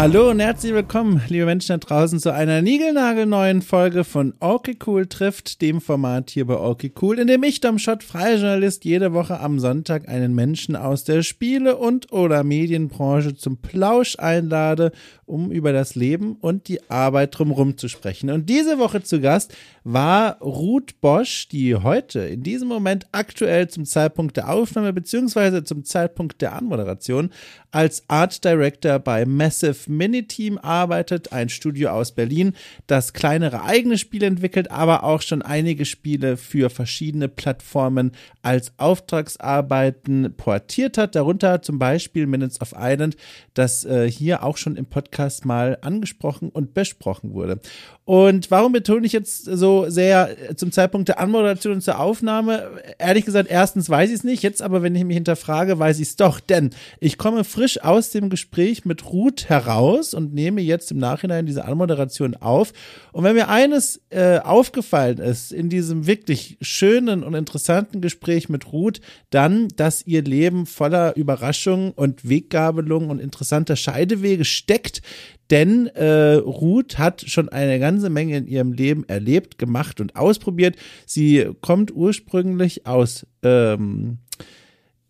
Hallo und herzlich willkommen, liebe Menschen da draußen, zu einer niegelnagelneuen Folge von Okay Cool trifft, dem Format hier bei Okay Cool, in dem ich, Dom Schott, freier Journalist, jede Woche am Sonntag einen Menschen aus der Spiele- und oder Medienbranche zum Plausch einlade, um über das Leben und die Arbeit drumherum zu sprechen. Und diese Woche zu Gast war Ruth Bosch, die heute in diesem Moment aktuell zum Zeitpunkt der Aufnahme beziehungsweise zum Zeitpunkt der Anmoderation als Art Director bei Massive Miniteam arbeitet, ein Studio aus Berlin, das kleinere eigene Spiele entwickelt, aber auch schon einige Spiele für verschiedene Plattformen als Auftragsarbeiten portiert hat, darunter zum Beispiel Minutes of Island, das äh, hier auch schon im Podcast mal angesprochen und besprochen wurde. Und warum betone ich jetzt so sehr zum Zeitpunkt der Anmoderation und zur Aufnahme? Ehrlich gesagt, erstens weiß ich es nicht, jetzt aber, wenn ich mich hinterfrage, weiß ich es doch, denn ich komme frisch aus dem Gespräch mit Ruth heraus und nehme jetzt im Nachhinein diese Anmoderation auf. Und wenn mir eines äh, aufgefallen ist in diesem wirklich schönen und interessanten Gespräch mit Ruth, dann, dass ihr Leben voller Überraschungen und Weggabelungen und interessanter Scheidewege steckt, denn äh, Ruth hat schon eine ganze Menge in ihrem Leben erlebt, gemacht und ausprobiert. Sie kommt ursprünglich aus ähm,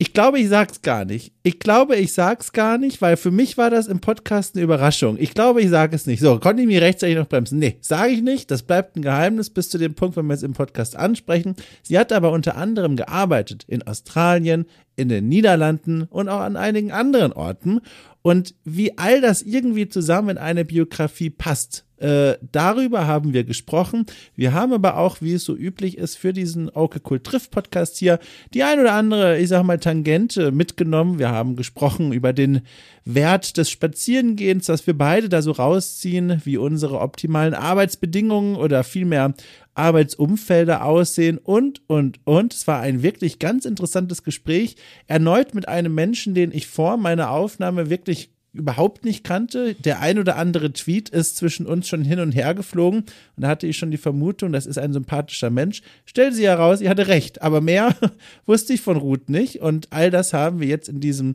ich glaube, ich sag's gar nicht. Ich glaube, ich sag's gar nicht, weil für mich war das im Podcast eine Überraschung. Ich glaube, ich sage es nicht. So, konnte ich mich rechtzeitig noch bremsen? Nee, sage ich nicht. Das bleibt ein Geheimnis bis zu dem Punkt, wenn wir es im Podcast ansprechen. Sie hat aber unter anderem gearbeitet in Australien, in den Niederlanden und auch an einigen anderen Orten. Und wie all das irgendwie zusammen in eine Biografie passt, äh, darüber haben wir gesprochen. Wir haben aber auch, wie es so üblich ist, für diesen Okay Cool Triff Podcast hier die ein oder andere, ich sag mal, Tangente mitgenommen. Wir haben gesprochen über den Wert des Spazierengehens, dass wir beide da so rausziehen, wie unsere optimalen Arbeitsbedingungen oder vielmehr Arbeitsumfelder aussehen und, und, und. Es war ein wirklich ganz interessantes Gespräch. Erneut mit einem Menschen, den ich vor meiner Aufnahme wirklich überhaupt nicht kannte. Der ein oder andere Tweet ist zwischen uns schon hin und her geflogen und da hatte ich schon die Vermutung, das ist ein sympathischer Mensch. Stellt sie heraus, ich hatte recht, aber mehr wusste ich von Ruth nicht und all das haben wir jetzt in diesem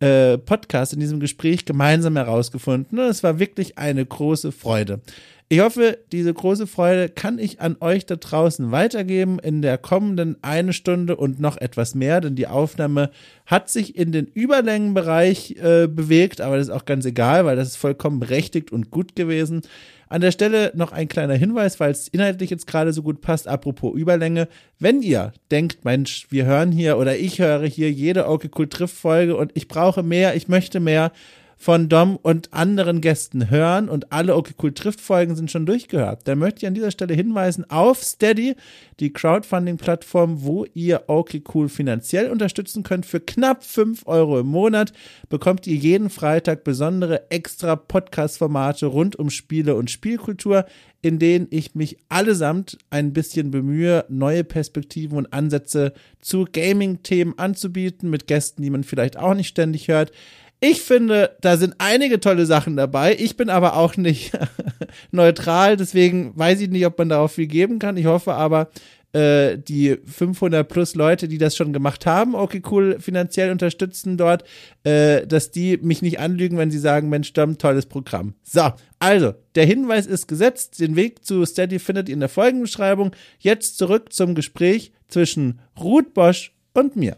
äh, Podcast, in diesem Gespräch gemeinsam herausgefunden. Und es war wirklich eine große Freude. Ich hoffe, diese große Freude kann ich an euch da draußen weitergeben in der kommenden eine Stunde und noch etwas mehr, denn die Aufnahme hat sich in den Überlängenbereich äh, bewegt, aber das ist auch ganz egal, weil das ist vollkommen berechtigt und gut gewesen. An der Stelle noch ein kleiner Hinweis, weil es inhaltlich jetzt gerade so gut passt, apropos Überlänge. Wenn ihr denkt, Mensch, wir hören hier oder ich höre hier jede Okay Cool Triff Folge und ich brauche mehr, ich möchte mehr, von Dom und anderen Gästen hören und alle Okay Cool Trifft Folgen sind schon durchgehört. Dann möchte ich an dieser Stelle hinweisen auf Steady, die Crowdfunding-Plattform, wo ihr Okay Cool finanziell unterstützen könnt. Für knapp fünf Euro im Monat bekommt ihr jeden Freitag besondere extra Podcast-Formate rund um Spiele und Spielkultur, in denen ich mich allesamt ein bisschen bemühe, neue Perspektiven und Ansätze zu Gaming-Themen anzubieten mit Gästen, die man vielleicht auch nicht ständig hört. Ich finde, da sind einige tolle Sachen dabei. Ich bin aber auch nicht neutral, deswegen weiß ich nicht, ob man darauf viel geben kann. Ich hoffe aber, äh, die 500 plus Leute, die das schon gemacht haben, okay, cool, finanziell unterstützen dort, äh, dass die mich nicht anlügen, wenn sie sagen, Mensch, Dom, tolles Programm. So, also, der Hinweis ist gesetzt. Den Weg zu Steady findet ihr in der Folgenbeschreibung. Jetzt zurück zum Gespräch zwischen Ruth Bosch und mir.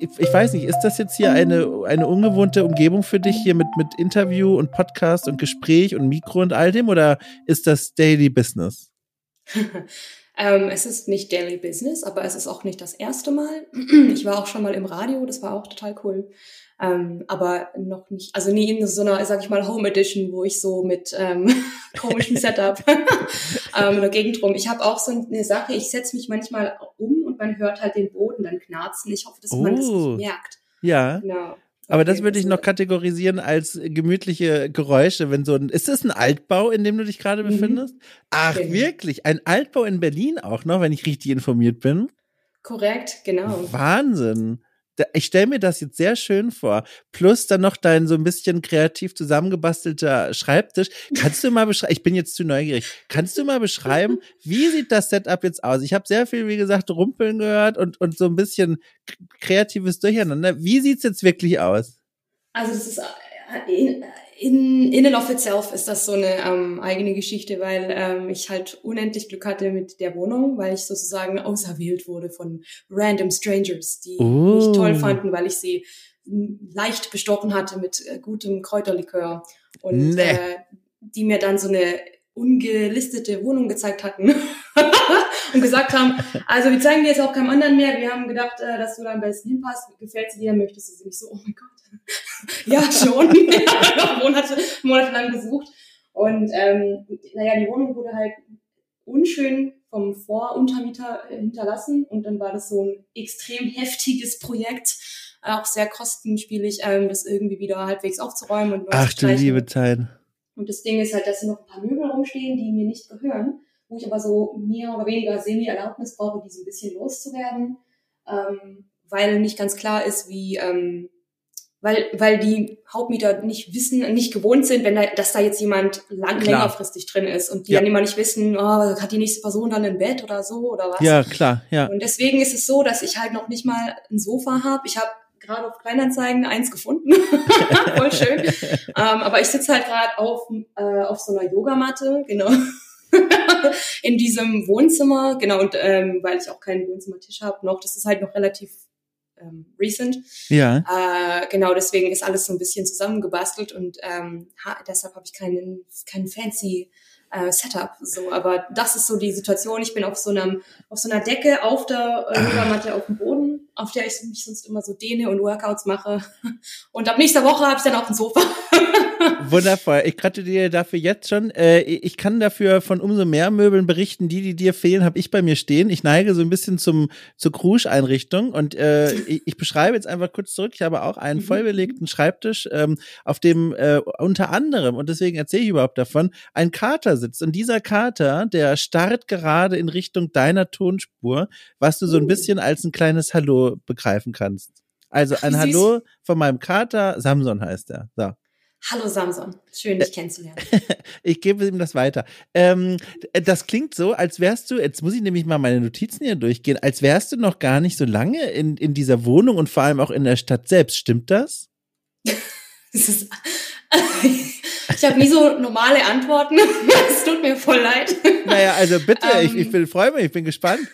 Ich weiß nicht, ist das jetzt hier eine, eine ungewohnte Umgebung für dich hier mit, mit Interview und Podcast und Gespräch und Mikro und all dem oder ist das Daily Business? ähm, es ist nicht Daily Business, aber es ist auch nicht das erste Mal. ich war auch schon mal im Radio, das war auch total cool. Ähm, aber noch nicht, also nie in so einer, sag ich mal, Home Edition, wo ich so mit ähm, komischem Setup ähm, dagegen drum. Ich habe auch so eine Sache, ich setze mich manchmal um man hört halt den Boden dann knarzen. Ich hoffe, dass man das nicht oh. merkt. Ja. Genau. Aber das würde ich noch kategorisieren als gemütliche Geräusche, wenn so ein, ist das ein Altbau, in dem du dich gerade mhm. befindest? Ach, genau. wirklich? Ein Altbau in Berlin auch noch, wenn ich richtig informiert bin? Korrekt, genau. Wahnsinn. Ich stelle mir das jetzt sehr schön vor. Plus dann noch dein so ein bisschen kreativ zusammengebastelter Schreibtisch. Kannst du mal beschreiben, ich bin jetzt zu neugierig, kannst du mal beschreiben, wie sieht das Setup jetzt aus? Ich habe sehr viel, wie gesagt, Rumpeln gehört und, und so ein bisschen kreatives Durcheinander. Wie sieht's jetzt wirklich aus? Also das ist äh, in, in and of itself ist das so eine ähm, eigene Geschichte, weil ähm, ich halt unendlich Glück hatte mit der Wohnung, weil ich sozusagen auserwählt wurde von random strangers, die oh. mich toll fanden, weil ich sie leicht bestochen hatte mit äh, gutem Kräuterlikör und nee. äh, die mir dann so eine ungelistete Wohnung gezeigt hatten und gesagt haben, also wir zeigen dir jetzt auch keinem anderen mehr, wir haben gedacht, äh, dass du da am besten hinpasst, gefällt sie dir, möchtest du sie nicht so, oh mein Gott, ja, schon. Monate, monatelang gesucht. Und ähm, naja, die Wohnung wurde halt unschön vom Voruntermieter äh, hinterlassen. Und dann war das so ein extrem heftiges Projekt, auch sehr kostenspielig, ähm, das irgendwie wieder halbwegs aufzuräumen und Ach du liebe Zeit. Und das Ding ist halt, dass hier noch ein paar Möbel rumstehen, die mir nicht gehören, wo ich aber so mehr oder weniger Semi-Erlaubnis brauche, die so ein bisschen loszuwerden, ähm, weil nicht ganz klar ist, wie ähm, weil, weil die Hauptmieter nicht wissen, nicht gewohnt sind, wenn da, dass da jetzt jemand lang, längerfristig drin ist und die ja. dann immer nicht wissen, oh, hat die nächste Person dann ein Bett oder so oder was. Ja, klar, ja. Und deswegen ist es so, dass ich halt noch nicht mal ein Sofa habe. Ich habe gerade auf Kleinanzeigen eins gefunden. Voll schön. ähm, aber ich sitze halt gerade auf, äh, auf so einer Yogamatte, genau. in diesem Wohnzimmer, genau, und ähm, weil ich auch keinen Wohnzimmertisch habe noch, das ist halt noch relativ ähm, recent. Ja. Äh, genau, deswegen ist alles so ein bisschen zusammengebastelt und ähm, ha, deshalb habe ich keinen, keinen fancy äh, Setup. So, aber das ist so die Situation. Ich bin auf so einem, auf so einer Decke auf der äh, Yogamatte auf dem Boden, auf der ich mich sonst immer so dehne und Workouts mache. Und ab nächster Woche habe ich dann auch ein Sofa. Wundervoll. Ich gratuliere dafür jetzt schon. Äh, ich kann dafür von umso mehr Möbeln berichten. Die, die dir fehlen, habe ich bei mir stehen. Ich neige so ein bisschen zum zur Krusch-Einrichtung und äh, ich, ich, beschreibe jetzt einfach kurz zurück. Ich habe auch einen mhm. vollbelegten Schreibtisch, ähm, auf dem äh, unter anderem und deswegen erzähle ich überhaupt davon ein Kater sitzt. Und dieser Kater, der starrt gerade in Richtung deiner Tonspur, was du so ein uh. bisschen als ein kleines Hallo begreifen kannst. Also ein Hallo von meinem Kater, Samson heißt er. So. Hallo Samson, schön dich kennenzulernen. ich gebe ihm das weiter. Ähm, das klingt so, als wärst du, jetzt muss ich nämlich mal meine Notizen hier durchgehen, als wärst du noch gar nicht so lange in, in dieser Wohnung und vor allem auch in der Stadt selbst. Stimmt das? das ist, ich habe nie so normale Antworten. Es tut mir voll leid. Naja, also bitte, um, ich, ich bin, freue mich, ich bin gespannt.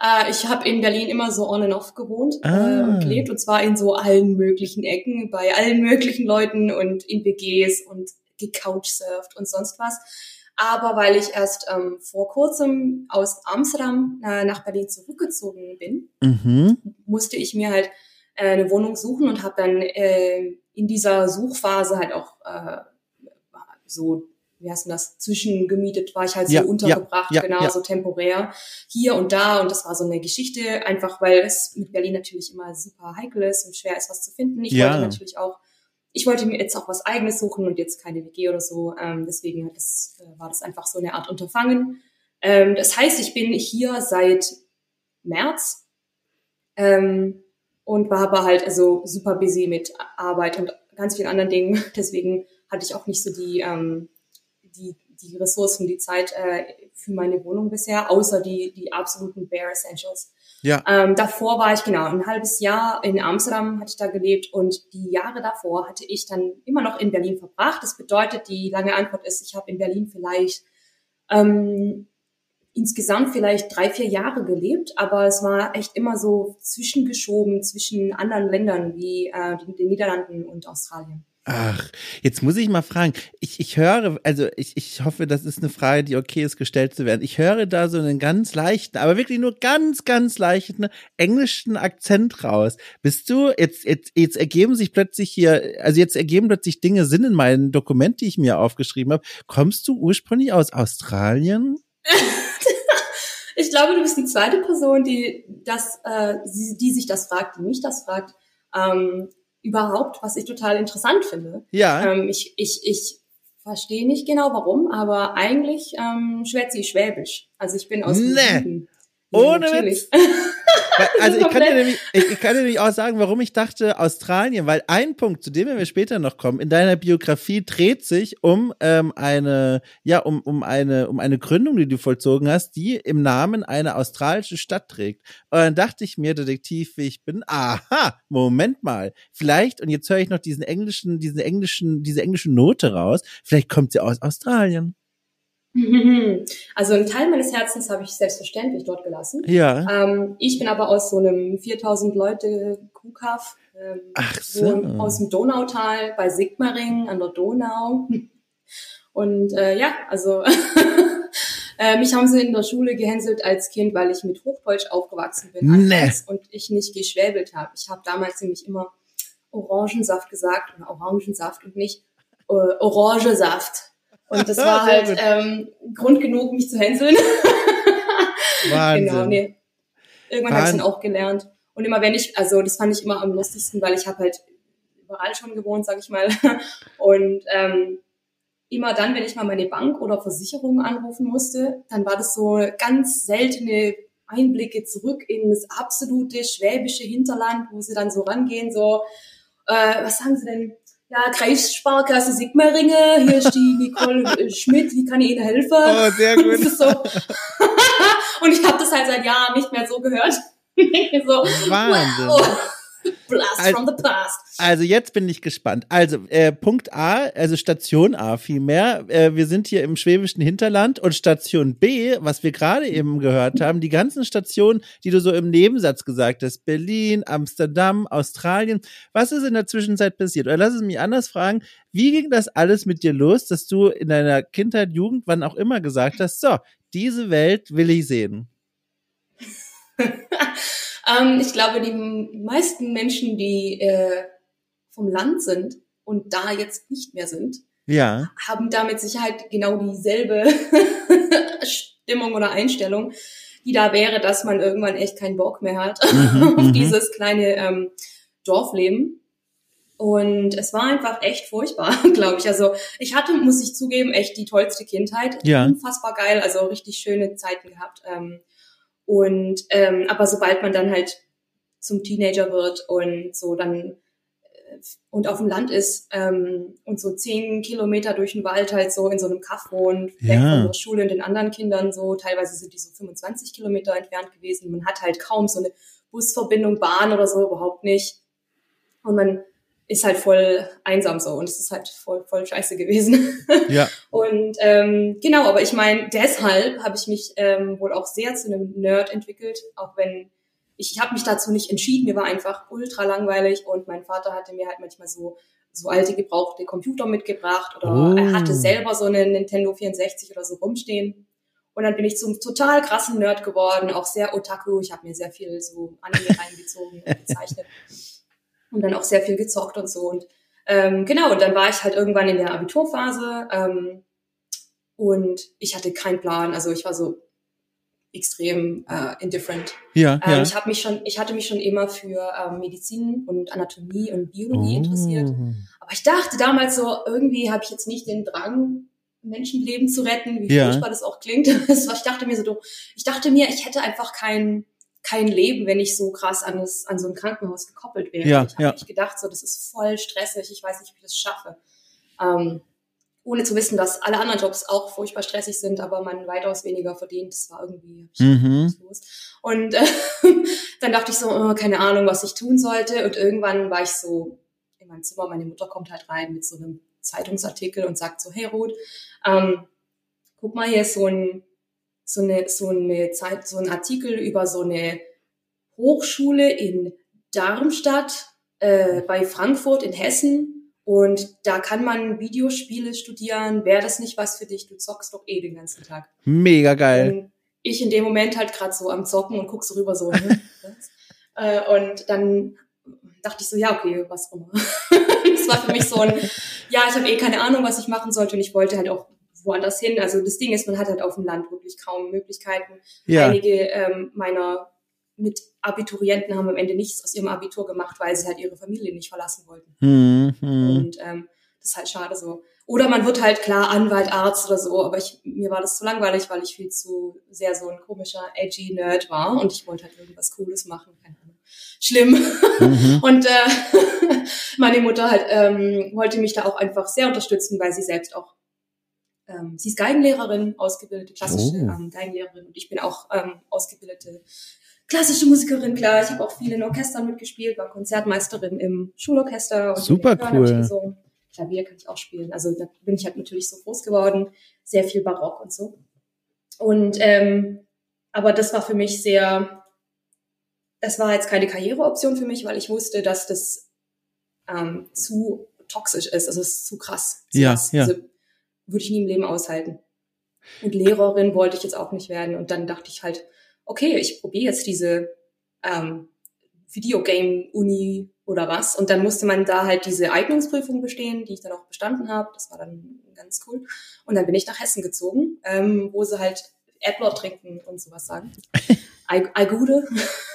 Äh, ich habe in Berlin immer so on and off gewohnt ah. äh, und gelebt und zwar in so allen möglichen Ecken, bei allen möglichen Leuten und in WGs und gecouchsurft und sonst was. Aber weil ich erst ähm, vor kurzem aus Amsterdam äh, nach Berlin zurückgezogen bin, mhm. musste ich mir halt äh, eine Wohnung suchen und habe dann äh, in dieser Suchphase halt auch äh, so wie heißt denn das, zwischengemietet war ich halt so ja, untergebracht, ja, ja, genau, so temporär hier und da und das war so eine Geschichte, einfach weil es mit Berlin natürlich immer super heikel ist und schwer ist, was zu finden. Ich wollte natürlich auch, ich wollte mir jetzt auch was eigenes suchen und jetzt keine WG oder so, ähm, deswegen das, äh, war das einfach so eine Art Unterfangen. Ähm, das heißt, ich bin hier seit März ähm, und war aber halt also super busy mit Arbeit und ganz vielen anderen Dingen, deswegen hatte ich auch nicht so die ähm, die, die Ressourcen, die Zeit äh, für meine Wohnung bisher, außer die, die absoluten Bare Essentials. Ja. Ähm, davor war ich genau ein halbes Jahr in Amsterdam, hatte ich da gelebt und die Jahre davor hatte ich dann immer noch in Berlin verbracht. Das bedeutet, die lange Antwort ist, ich habe in Berlin vielleicht ähm, insgesamt vielleicht drei, vier Jahre gelebt, aber es war echt immer so zwischengeschoben zwischen anderen Ländern wie äh, den Niederlanden und Australien. Ach, jetzt muss ich mal fragen. Ich, ich höre, also ich, ich hoffe, das ist eine Frage, die okay ist, gestellt zu werden. Ich höre da so einen ganz leichten, aber wirklich nur ganz, ganz leichten englischen Akzent raus. Bist du, jetzt, jetzt, jetzt ergeben sich plötzlich hier, also jetzt ergeben plötzlich Dinge Sinn in meinen Dokument, die ich mir aufgeschrieben habe. Kommst du ursprünglich aus Australien? ich glaube, du bist die zweite Person, die das, äh, die sich das fragt, die mich das fragt. Ähm, überhaupt, was ich total interessant finde. Ja. Ähm, ich, ich, ich verstehe nicht genau warum, aber eigentlich ähm, schwätze ich Schwäbisch. Also ich bin aus nee. Ohne Witz. Also ich kann, dir nämlich, ich, ich kann dir nämlich auch sagen, warum ich dachte Australien, weil ein Punkt, zu dem wir später noch kommen, in deiner Biografie dreht sich um ähm, eine, ja, um, um eine, um eine Gründung, die du vollzogen hast, die im Namen eine australische Stadt trägt. Und dann dachte ich mir, Detektiv, wie ich bin, aha, Moment mal, vielleicht, und jetzt höre ich noch diesen englischen, diesen englischen, diese englische Note raus, vielleicht kommt sie aus Australien. Also einen Teil meines Herzens habe ich selbstverständlich dort gelassen. Ja. Ähm, ich bin aber aus so einem 4000 Leute Kuhkaff, ähm, Ach so. so aus dem Donautal bei Sigmaringen an der Donau. Und äh, ja, also äh, mich haben sie in der Schule gehänselt als Kind, weil ich mit Hochdeutsch aufgewachsen bin Nee. und ich nicht geschwäbelt habe. Ich habe damals nämlich immer Orangensaft gesagt oder Orangensaft und nicht äh, Orangesaft. Und das war halt ähm, Grund genug, mich zu hänseln. Wahnsinn. Genau, nee. Irgendwann habe ich dann auch gelernt. Und immer wenn ich, also das fand ich immer am lustigsten, weil ich habe halt überall schon gewohnt, sag ich mal. Und ähm, immer dann, wenn ich mal meine Bank oder Versicherung anrufen musste, dann war das so ganz seltene Einblicke zurück in das absolute schwäbische Hinterland, wo sie dann so rangehen, so, äh, was sagen sie denn? Ja, Kreissparkasse Sigmaringe, hier ist die Nicole Schmidt, wie kann ich Ihnen helfen? Oh, sehr Und, gut. ist so und ich habe das halt seit Jahren nicht mehr so gehört. so, Wahnsinn. Wow. Blast Al- from the past. Also jetzt bin ich gespannt. Also äh, Punkt A, also Station A vielmehr. Äh, wir sind hier im schwäbischen Hinterland und Station B, was wir gerade eben gehört haben, die ganzen Stationen, die du so im Nebensatz gesagt hast, Berlin, Amsterdam, Australien. Was ist in der Zwischenzeit passiert? Oder lass es mich anders fragen. Wie ging das alles mit dir los, dass du in deiner Kindheit, Jugend, wann auch immer gesagt hast, so, diese Welt will ich sehen? ähm, ich glaube, die meisten Menschen, die äh, vom Land sind und da jetzt nicht mehr sind, Ja. haben da mit Sicherheit genau dieselbe Stimmung oder Einstellung, die da wäre, dass man irgendwann echt keinen Bock mehr hat Mhm, auf mhm. dieses kleine ähm, Dorfleben. Und es war einfach echt furchtbar, glaube ich. Also ich hatte, muss ich zugeben, echt die tollste Kindheit. Ja. Unfassbar geil, also richtig schöne Zeiten gehabt. Ähm, und ähm, aber sobald man dann halt zum Teenager wird und so dann äh, und auf dem Land ist ähm, und so zehn Kilometer durch den Wald halt so in so einem Kaff wohnt, weg Ja. von der Schule und den anderen Kindern so, teilweise sind die so 25 Kilometer entfernt gewesen. Man hat halt kaum so eine Busverbindung, Bahn oder so, überhaupt nicht. Und man ist halt voll einsam so und es ist halt voll, voll scheiße gewesen. Ja. Und ähm, genau, aber ich meine, deshalb habe ich mich ähm, wohl auch sehr zu einem Nerd entwickelt, auch wenn ich, ich habe mich dazu nicht entschieden, mir war einfach ultra langweilig und mein Vater hatte mir halt manchmal so so alte gebrauchte Computer mitgebracht oder Oh. er hatte selber so eine Nintendo 64 oder so rumstehen. Und dann bin ich zum total krassen Nerd geworden, auch sehr otaku. Ich habe mir sehr viel so Anime reingezogen und gezeichnet und dann auch sehr viel gezockt und so. Und ähm, genau, und dann war ich halt irgendwann in der Abiturphase ähm, und ich hatte keinen Plan. Also ich war so extrem äh, indifferent. Ja. Ähm, ja. Ich habe mich schon, ich hatte mich schon immer für ähm, Medizin und Anatomie und Biologie interessiert. Oh. Aber ich dachte damals so, irgendwie habe ich jetzt nicht den Drang, Menschenleben zu retten, wie Ja. furchtbar das auch klingt. Ich dachte mir so, ich dachte mir, ich hätte einfach kein kein Leben, wenn ich so krass an, das, an so ein Krankenhaus gekoppelt wäre. Ja, ich habe ja. mich gedacht, so das ist voll stressig, ich weiß nicht, wie ich das schaffe. Ähm, ohne zu wissen, dass alle anderen Jobs auch furchtbar stressig sind, aber man weitaus weniger verdient. Das war irgendwie Mhm. los. Und äh, dann dachte ich so, oh, keine Ahnung, was ich tun sollte. Und irgendwann war ich so in meinem Zimmer, meine Mutter kommt halt rein mit so einem Zeitungsartikel und sagt so, hey Ruth, ähm, guck mal, hier ist so ein, so eine, so eine Zeit, so ein Artikel über so eine Hochschule in Darmstadt, äh, bei Frankfurt in Hessen. Und da kann man Videospiele studieren. Wäre das nicht was für dich? Du zockst doch eh den ganzen Tag. Mega geil. Und ich in dem Moment halt gerade so am Zocken und guck so rüber so. ne, äh, und dann dachte ich so, ja, okay, was auch immer. das war für mich so ein, ja, ich habe eh keine Ahnung, was ich machen sollte und ich wollte halt auch woanders hin. Also das Ding ist, man hat halt auf dem Land wirklich kaum Möglichkeiten. Ja. Einige ähm, meiner Mitabiturienten haben am Ende nichts aus ihrem Abitur gemacht, weil sie halt ihre Familie nicht verlassen wollten. Mhm. mhm. Und ähm, das ist halt schade so. oder man wird halt klar Anwalt, Arzt oder so, aber ich, mir war das zu langweilig, weil ich viel zu sehr so ein komischer, edgy Nerd war und ich wollte halt irgendwas Cooles machen. Keine Ahnung. Schlimm. Mhm. Und äh, meine Mutter halt ähm, wollte mich da auch einfach sehr unterstützen, weil sie selbst auch ähm, sie ist Geigenlehrerin, ausgebildete klassische oh. ähm, Geigenlehrerin und ich bin auch ähm, ausgebildete klassische Musikerin, klar. Ich habe auch viel in Orchestern mitgespielt, war Konzertmeisterin im Schulorchester. Und Super cool. Klavier kann ich auch spielen. Also da bin ich halt natürlich so groß geworden, sehr viel Barock und so. Und ähm, aber das war für mich sehr, das war jetzt keine Karriereoption für mich, weil ich wusste, dass das ähm, zu toxisch ist, also es ist zu krass. Zu ja, krass. ja. Also, würde ich nie im Leben aushalten. Und Lehrerin wollte ich jetzt auch nicht werden. Und dann dachte ich halt, okay, ich probiere jetzt diese ähm, Videogame-Uni oder was. Und dann musste man da halt diese Eignungsprüfung bestehen, die ich dann auch bestanden habe. Das war dann ganz cool. Und dann bin ich nach Hessen gezogen, ähm, wo sie halt Adlord trinken und sowas sagen. Aigude.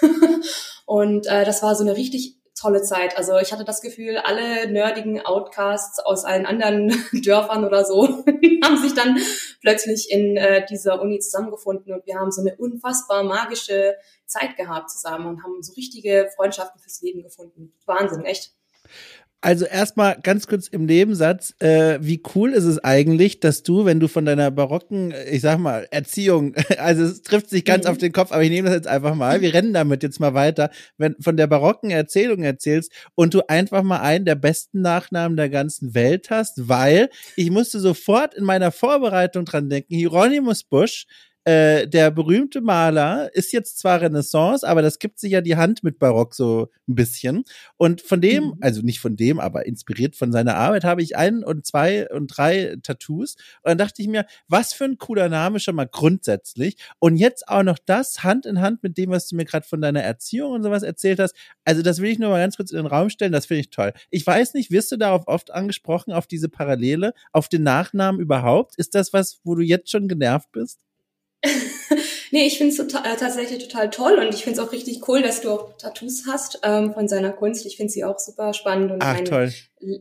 und äh, das war so eine richtig tolle Zeit. Also ich hatte das Gefühl, alle nerdigen Outcasts aus allen anderen Dörfern oder so haben sich dann plötzlich in äh, dieser Uni zusammengefunden und wir haben so eine unfassbar magische Zeit gehabt zusammen und haben so richtige Freundschaften fürs Leben gefunden. Wahnsinn, echt. Also erstmal ganz kurz im Nebensatz, äh, wie cool ist es eigentlich, dass du, wenn du von deiner barocken, ich sag mal, Erziehung, also es trifft sich ganz mhm. auf den Kopf, aber ich nehme das jetzt einfach mal, wir rennen damit jetzt mal weiter, wenn von der barocken Erzählung erzählst und du einfach mal einen der besten Nachnamen der ganzen Welt hast, weil ich musste sofort in meiner Vorbereitung dran denken, Hieronymus Busch, äh, der berühmte Maler ist jetzt zwar Renaissance, aber das gibt sich ja die Hand mit Barock so ein bisschen. Und von dem, mhm. also nicht von dem, aber inspiriert von seiner Arbeit, habe ich ein und zwei und drei Tattoos. Und dann dachte ich mir, was für ein cooler Name schon mal grundsätzlich. Und jetzt auch noch das Hand in Hand mit dem, was du mir gerade von deiner Erziehung und sowas erzählt hast. Also das will ich nur mal ganz kurz in den Raum stellen. Das finde ich toll. Ich weiß nicht, wirst du darauf oft angesprochen, auf diese Parallele, auf den Nachnamen überhaupt? Ist das was, wo du jetzt schon genervt bist? nee, ich finde es tota-, äh, tatsächlich total toll und ich finde es auch richtig cool, dass du auch Tattoos hast ähm, von seiner Kunst. Ich finde sie auch super spannend und Ach, mein, toll.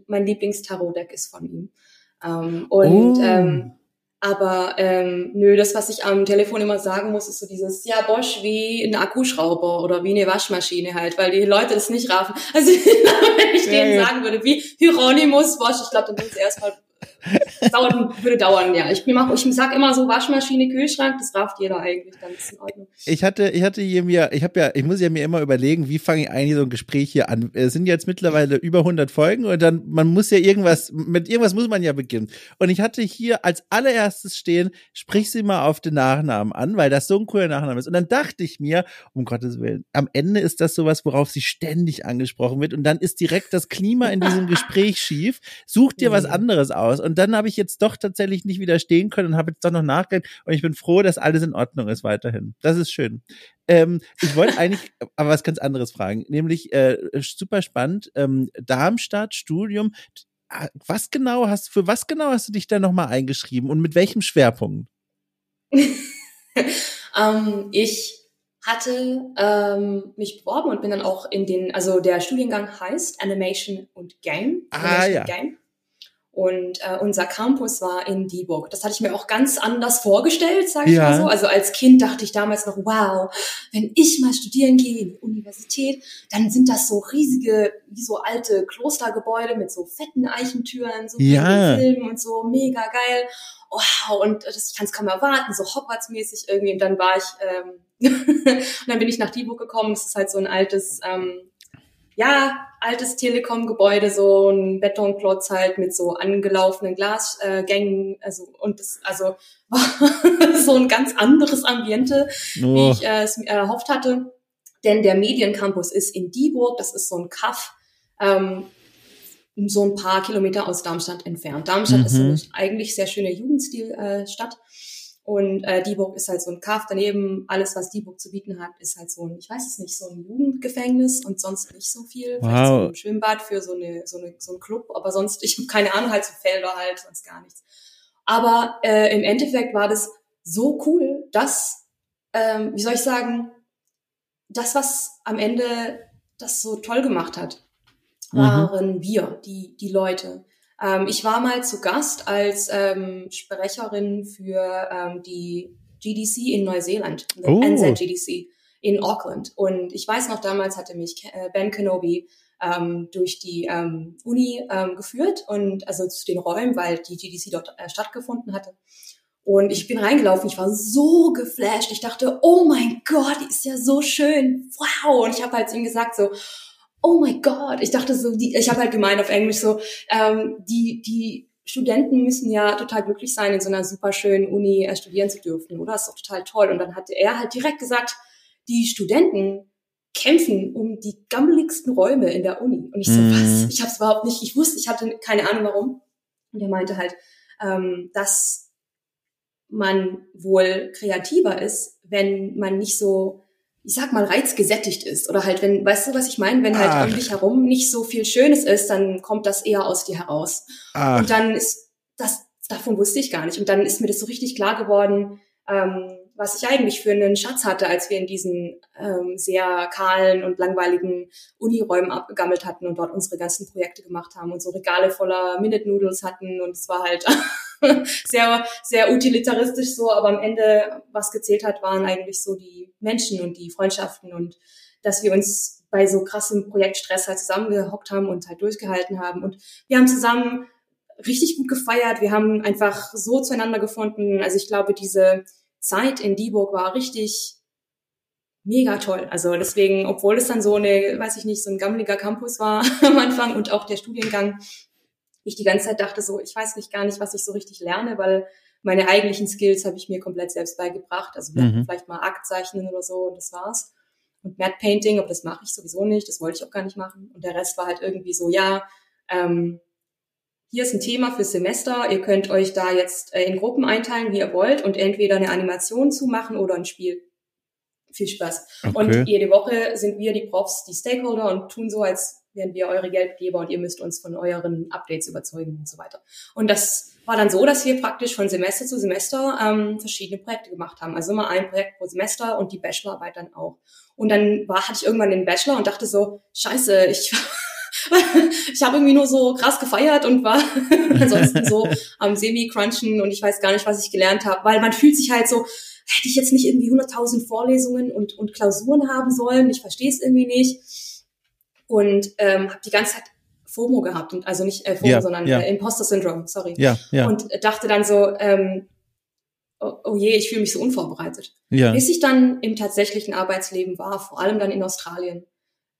mein Lieblings-Tarot-Deck ist von ihm. Ähm, und oh. ähm, aber ähm, nö, das, was ich am Telefon immer sagen muss, ist so dieses, ja, Bosch wie ein Akkuschrauber oder wie eine Waschmaschine halt, weil die Leute es nicht raffen. Also wenn ich denen ja, sagen würde, wie Hieronymus Bosch, ich glaube, dann würden sie erstmal dauert, würde dauern, ja. Ich, mach, ich sag immer so Waschmaschine, Kühlschrank, das rafft jeder eigentlich, dann ist in Ordnung. Ich hatte, ich hatte hier mir, ich habe ja, ich muss ja mir immer überlegen, wie fange ich eigentlich so ein Gespräch hier an. Es sind jetzt mittlerweile über 100 Folgen und dann, man muss ja irgendwas, mit irgendwas muss man ja beginnen. Und ich hatte hier als allererstes stehen, sprich sie mal auf den Nachnamen an, weil das so ein cooler Nachname ist. Und dann dachte ich mir, um Gottes Willen, am Ende ist das sowas, worauf sie ständig angesprochen wird und dann ist direkt das Klima in diesem Gespräch schief. Such dir was anderes aus. Und dann habe ich jetzt doch tatsächlich nicht widerstehen können und habe jetzt doch noch nachgedacht und ich bin froh, dass alles in Ordnung ist weiterhin. Das ist schön. Ähm, ich wollte eigentlich aber was ganz anderes fragen, nämlich äh, super spannend, ähm, Darmstadt, Studium. Was genau hast, für was genau hast du dich da nochmal eingeschrieben und mit welchem Schwerpunkt? ähm, ich hatte ähm, mich beworben und bin dann auch in den, also der Studiengang heißt Animation und Game. Ah, Animation ah, ja. Game. Und äh, unser Campus war in Dieburg. Das hatte ich mir auch ganz anders vorgestellt, sage ich ja. mal so. Also als Kind dachte ich damals noch, wow, wenn ich mal studieren gehe in die Universität, dann sind das so riesige, wie so alte Klostergebäude mit so fetten Eichentüren, so ja. Filmen und so, mega geil. Wow, und das, ich kann es kaum erwarten, so Hogwarts-mäßig irgendwie. Und dann war ich, ähm, und dann bin ich nach Dieburg gekommen. Das ist halt so ein altes, ähm, ja, altes Telekom-Gebäude, so ein Betonklotz halt mit so angelaufenen Glasgängen, äh, also und das, also war so ein ganz anderes Ambiente, oh. wie ich äh, es mir erhofft hatte. Denn der Mediencampus ist in Dieburg, das ist so ein Kaff, ähm, so ein paar Kilometer aus Darmstadt entfernt. Darmstadt mhm. ist eine eigentlich sehr schöne Jugendstilstadt. Äh, und äh, Dieburg ist halt so ein Kaff. Daneben alles, was Dieburg zu bieten hat, ist halt so ein, ich weiß es nicht, so ein Jugendgefängnis und sonst nicht so viel. Wow. Vielleicht so ein Schwimmbad für so eine, so eine, so ein Club, aber sonst, ich habe keine Ahnung, halt so Felder halt, sonst gar nichts. Aber äh, im Endeffekt war das so cool, dass, ähm, wie soll ich sagen, das, was am Ende das so toll gemacht hat, mhm. waren mhm. wir, die, die Leute. Ähm, ich war mal zu Gast als ähm, Sprecherin für ähm, die GDC in Neuseeland, Oh. NZGDC in Auckland. Und ich weiß noch, damals hatte mich äh, Ben Kenobi ähm, durch die ähm, Uni ähm, geführt und also zu den Räumen, weil die GDC dort äh, stattgefunden hatte. Und ich bin reingelaufen, ich war so geflasht. Ich dachte, oh mein Gott, die ist ja so schön. Wow. Und ich habe halt zu ihm gesagt so, oh mein Gott. Ich dachte so, die, ich habe halt gemeint auf Englisch so, ähm, die, die Studenten müssen ja total glücklich sein, in so einer super schönen Uni äh, studieren zu dürfen, oder? Das ist doch total toll. Und dann hatte er halt direkt gesagt, die Studenten kämpfen um die gammeligsten Räume in der Uni. Und ich so, Mhm. was? Ich habe es überhaupt nicht, ich wusste, ich hatte keine Ahnung warum. Und er meinte halt, ähm, dass man wohl kreativer ist, wenn man nicht so, ich sag mal, reizgesättigt ist. Oder halt, wenn, weißt du, was ich meine? Wenn halt Ach. um dich herum nicht so viel Schönes ist, dann kommt das eher aus dir heraus. Ach, Und dann ist das, davon wusste ich gar nicht. Und dann ist mir das so richtig klar geworden, ähm, was ich eigentlich für einen Schatz hatte, als wir in diesen ähm, sehr kahlen und langweiligen Uniräumen abgegammelt hatten und dort unsere ganzen Projekte gemacht haben und so Regale voller Minute Noodles hatten. Und es war halt sehr, sehr utilitaristisch so, aber am Ende, was gezählt hat, waren eigentlich so die Menschen und die Freundschaften und dass wir uns bei so krassem Projektstress halt zusammengehockt haben und halt durchgehalten haben. Und wir haben zusammen richtig gut gefeiert. Wir haben einfach so zueinander gefunden. Also ich glaube, diese Zeit in Dieburg war richtig mega toll. Also deswegen, obwohl es dann so eine, weiß ich nicht, so ein gammeliger Campus war am Anfang und auch der Studiengang, ich die ganze Zeit dachte so, ich weiß nicht gar nicht, was ich so richtig lerne, weil meine eigentlichen Skills habe ich mir komplett selbst beigebracht. Also Mhm. vielleicht mal Aktzeichnen oder so und das war's. Und Matte Painting, aber das mache ich sowieso nicht, das wollte ich auch gar nicht machen. Und der Rest war halt irgendwie so, ja, ähm, hier ist ein Thema fürs Semester, ihr könnt euch da jetzt äh, in Gruppen einteilen, wie ihr wollt und entweder eine Animation zumachen oder ein Spiel. Viel Spaß. okay. Und jede Woche sind wir die Profs, die Stakeholder und tun so, als wären wir eure Geldgeber und ihr müsst uns von euren Updates überzeugen und so weiter. Und das war dann so, dass wir praktisch von Semester zu Semester ähm, verschiedene Projekte gemacht haben. Also immer ein Projekt pro Semester und die Bachelorarbeit dann auch. Und dann war, hatte ich irgendwann den Bachelor und dachte so, scheiße, ich, ich habe irgendwie nur so krass gefeiert und war ansonsten so am Semi-Crunchen und ich weiß gar nicht, was ich gelernt habe, weil man fühlt sich halt so, hätte ich jetzt nicht irgendwie 100.000 Vorlesungen und, und Klausuren haben sollen, ich verstehe es irgendwie nicht und ähm, habe die ganze Zeit FOMO gehabt und also nicht äh, FOMO, Ja, sondern ja. äh, Imposter Syndrome, sorry. ja, ja, Und dachte dann so, ähm, oh, oh je, ich fühle mich so unvorbereitet. ja. Bis ich dann im tatsächlichen Arbeitsleben war, vor allem dann in Australien,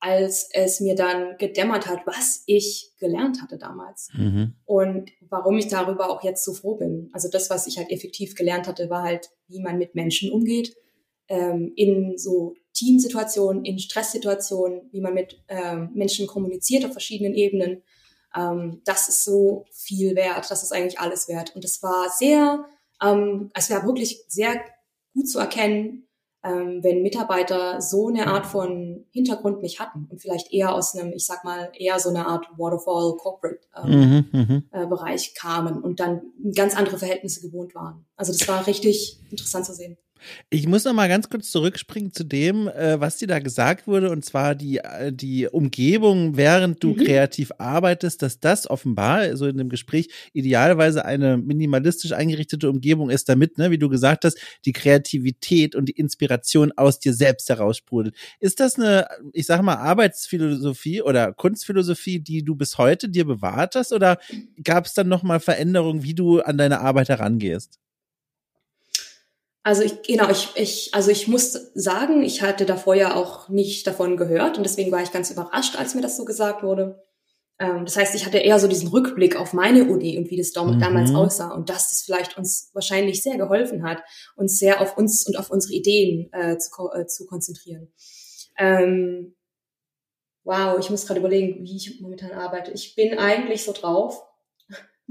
als es mir dann gedämmert hat, was ich gelernt hatte damals Mhm. und warum ich darüber auch jetzt so froh bin. Also das, was ich halt effektiv gelernt hatte, war halt, wie man mit Menschen umgeht, ähm, in so Teamsituationen, in Stresssituationen, wie man mit ähm, Menschen kommuniziert auf verschiedenen Ebenen. Ähm, das ist so viel wert, das ist eigentlich alles wert. Und es war sehr, ähm, es war wirklich sehr gut zu erkennen, ähm, wenn Mitarbeiter so eine Art von Hintergrund nicht hatten und vielleicht eher aus einem, ich sag mal, eher so eine Art Waterfall Corporate ähm, Mhm, mhm. äh, Bereich kamen und dann ganz andere Verhältnisse gewohnt waren. Also das war richtig interessant zu sehen. Ich muss noch mal ganz kurz zurückspringen zu dem, äh, was dir da gesagt wurde, und zwar die, äh, die Umgebung, während du Mhm. kreativ arbeitest, dass das offenbar, so in dem Gespräch, idealerweise eine minimalistisch eingerichtete Umgebung ist, damit, ne, wie du gesagt hast, die Kreativität und die Inspiration aus dir selbst heraussprudelt. Ist das eine, ich sage mal, Arbeitsphilosophie oder Kunstphilosophie, die du bis heute dir bewahrt hast, oder gab es dann noch mal Veränderungen, wie du an deine Arbeit herangehst? Also ich, genau, ich, ich, also ich muss sagen, ich hatte davor ja auch nicht davon gehört und deswegen war ich ganz überrascht, als mir das so gesagt wurde. Ähm, das heißt, ich hatte eher so diesen Rückblick auf meine Uni und wie das Mhm. damals aussah und dass das vielleicht uns wahrscheinlich sehr geholfen hat, uns sehr auf uns und auf unsere Ideen äh, zu, äh, zu konzentrieren. Ähm, wow, ich muss gerade überlegen, wie ich momentan arbeite. Ich bin eigentlich so drauf.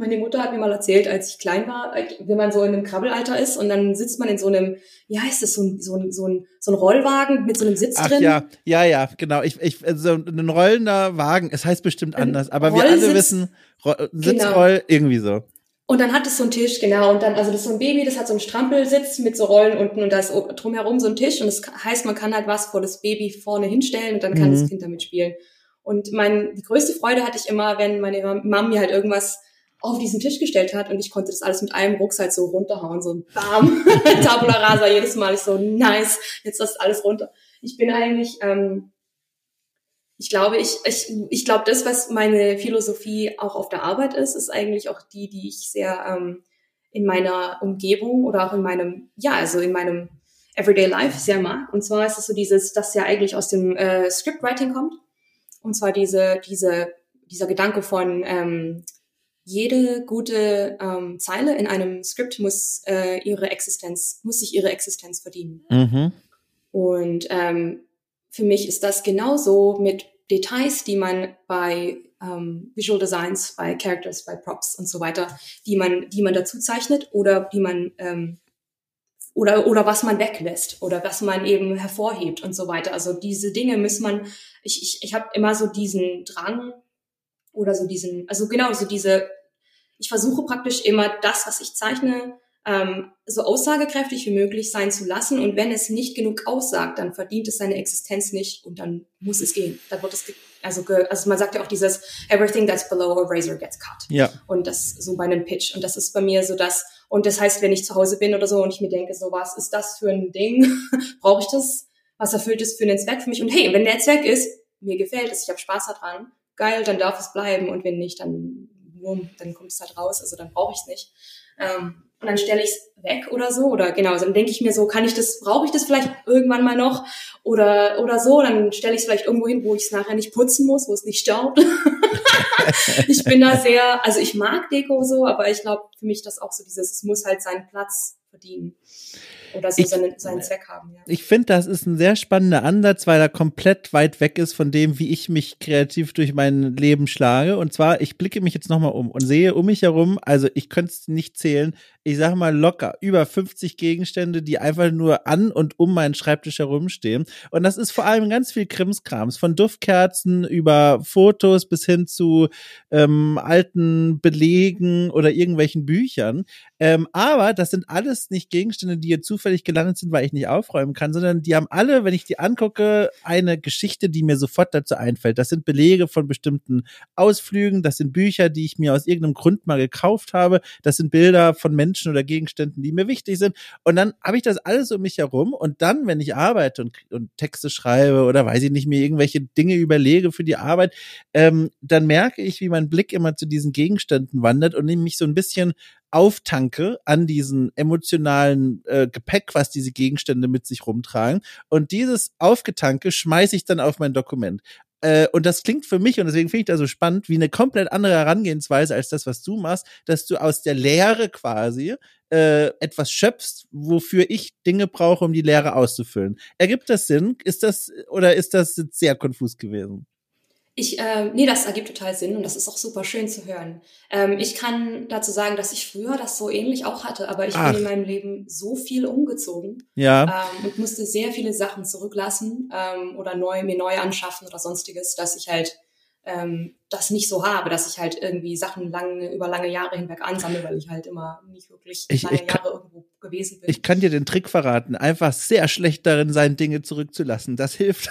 Meine Mutter hat mir mal erzählt, als ich klein war, äh, wenn man so in einem Krabbelalter ist und dann sitzt man in so einem, wie heißt das, so ein, so ein, so ein, so ein Rollwagen mit so einem Sitz Ach drin. ja, ja, ja, genau. Ich, ich, so ein rollender Wagen, es heißt bestimmt anders, aber wir alle wissen, Ro Genau. Sitzroll, irgendwie so. Und dann hat es so einen Tisch, genau. Und dann, also das ist so ein Baby, das hat so einen Strampelsitz mit so Rollen unten und da ist drumherum so ein Tisch. Und das heißt, man kann halt was vor das Baby vorne hinstellen und dann kann Mhm. das Kind damit spielen. Und mein, die größte Freude hatte ich immer, wenn meine Mom mir halt irgendwas auf diesen Tisch gestellt hat und ich konnte das alles mit einem Rucksack so runterhauen, so bam, Tabula rasa jedes Mal. Ich so, nice, jetzt das alles runter. Ich bin eigentlich, ähm, ich glaube, ich, ich, ich glaube, das, was meine Philosophie auch auf der Arbeit ist, ist eigentlich auch die, die ich sehr ähm, in meiner Umgebung oder auch in meinem, ja, also in meinem Everyday Life sehr mag. Und zwar ist es so dieses, das ja eigentlich aus dem äh, Scriptwriting kommt. Und zwar diese, diese, dieser Gedanke von ähm, jede gute ähm, Zeile in einem Skript muss äh, ihre Existenz, muss sich ihre Existenz verdienen. Mhm. Und ähm, für mich ist das genauso mit Details, die man bei ähm, Visual Designs, bei Characters, bei Props und so weiter, die man, die man dazu zeichnet oder die man ähm, oder oder was man weglässt oder was man eben hervorhebt und so weiter. Also diese Dinge muss man. Ich ich, ich habe immer so diesen Drang oder so diesen, also genau so diese ich versuche praktisch immer das, was ich zeichne, ähm, so aussagekräftig wie möglich sein zu lassen. Und wenn es nicht genug aussagt, dann verdient es seine Existenz nicht und dann muss es gehen. Dann wird es, also, also man sagt ja auch dieses Everything that's below a razor gets cut. Ja. Und das so bei einem Pitch. Und das ist bei mir so das. Und das heißt, wenn ich zu Hause bin oder so und ich mir denke, so was ist das für ein Ding? Brauche ich das? Was erfüllt es für einen Zweck für mich? Und hey, wenn der Zweck ist, mir gefällt es, ich habe Spaß daran, geil, dann darf es bleiben. Und wenn nicht, dann Wurm, dann kommt es halt raus, also dann brauche ich es nicht. Ähm, und dann stelle ich es weg oder so. Oder genau, dann denke ich mir so, kann ich das, brauche ich das vielleicht irgendwann mal noch? Oder, oder so, dann stelle ich es vielleicht irgendwo hin, wo ich es nachher nicht putzen muss, wo es nicht staubt. ich bin da sehr, also ich mag Deko so, aber ich glaube für mich das auch so dieses, es muss halt seinen Platz verdienen oder so ich, seinen, seinen Zweck haben. Ja. Ich finde, das ist ein sehr spannender Ansatz, weil er komplett weit weg ist von dem, wie ich mich kreativ durch mein Leben schlage. Und zwar, ich blicke mich jetzt nochmal um und sehe um mich herum, also ich könnte es nicht zählen, ich sage mal locker über 50 Gegenstände, die einfach nur an und um meinen Schreibtisch herumstehen. Und das ist vor allem ganz viel Krimskrams, von Duftkerzen über Fotos bis hin zu ähm, alten Belegen oder irgendwelchen Büchern. Ähm, aber das sind alles nicht Gegenstände, die hier zufällig gelandet sind, weil ich nicht aufräumen kann, sondern die haben alle, wenn ich die angucke, eine Geschichte, die mir sofort dazu einfällt. Das sind Belege von bestimmten Ausflügen, das sind Bücher, die ich mir aus irgendeinem Grund mal gekauft habe, das sind Bilder von Menschen oder Gegenständen, die mir wichtig sind. Und dann habe ich das alles um mich herum und dann, wenn ich arbeite und, und Texte schreibe oder weiß ich nicht, mir irgendwelche Dinge überlege für die Arbeit, ähm, dann merke ich, wie mein Blick immer zu diesen Gegenständen wandert und mich so ein bisschen auftanke an diesen emotionalen äh, Gepäck, was diese Gegenstände mit sich rumtragen. Und dieses Aufgetanke schmeiße ich dann auf mein Dokument. Äh, und das klingt für mich, und deswegen finde ich das so spannend, wie eine komplett andere Herangehensweise als das, was du machst, dass du aus der Lehre quasi äh, etwas schöpfst, wofür ich Dinge brauche, um die Lehre auszufüllen. Ergibt das Sinn? Ist das, oder ist das sehr konfus gewesen? Ich, äh, nee, das ergibt total Sinn und das ist auch super schön zu hören. Ähm, ich kann dazu sagen, dass ich früher das so ähnlich auch hatte, aber ich Ach. bin in meinem Leben so viel umgezogen ja. ähm, und musste sehr viele Sachen zurücklassen ähm, oder neu, mir neu anschaffen oder sonstiges, dass ich halt ähm, das nicht so habe, dass ich halt irgendwie Sachen lange, über lange Jahre hinweg ansammle, weil ich halt immer nicht wirklich ich, lange ich kann, Jahre irgendwo gewesen bin. Ich kann dir den Trick verraten, einfach sehr schlecht darin sein, Dinge zurückzulassen. Das hilft.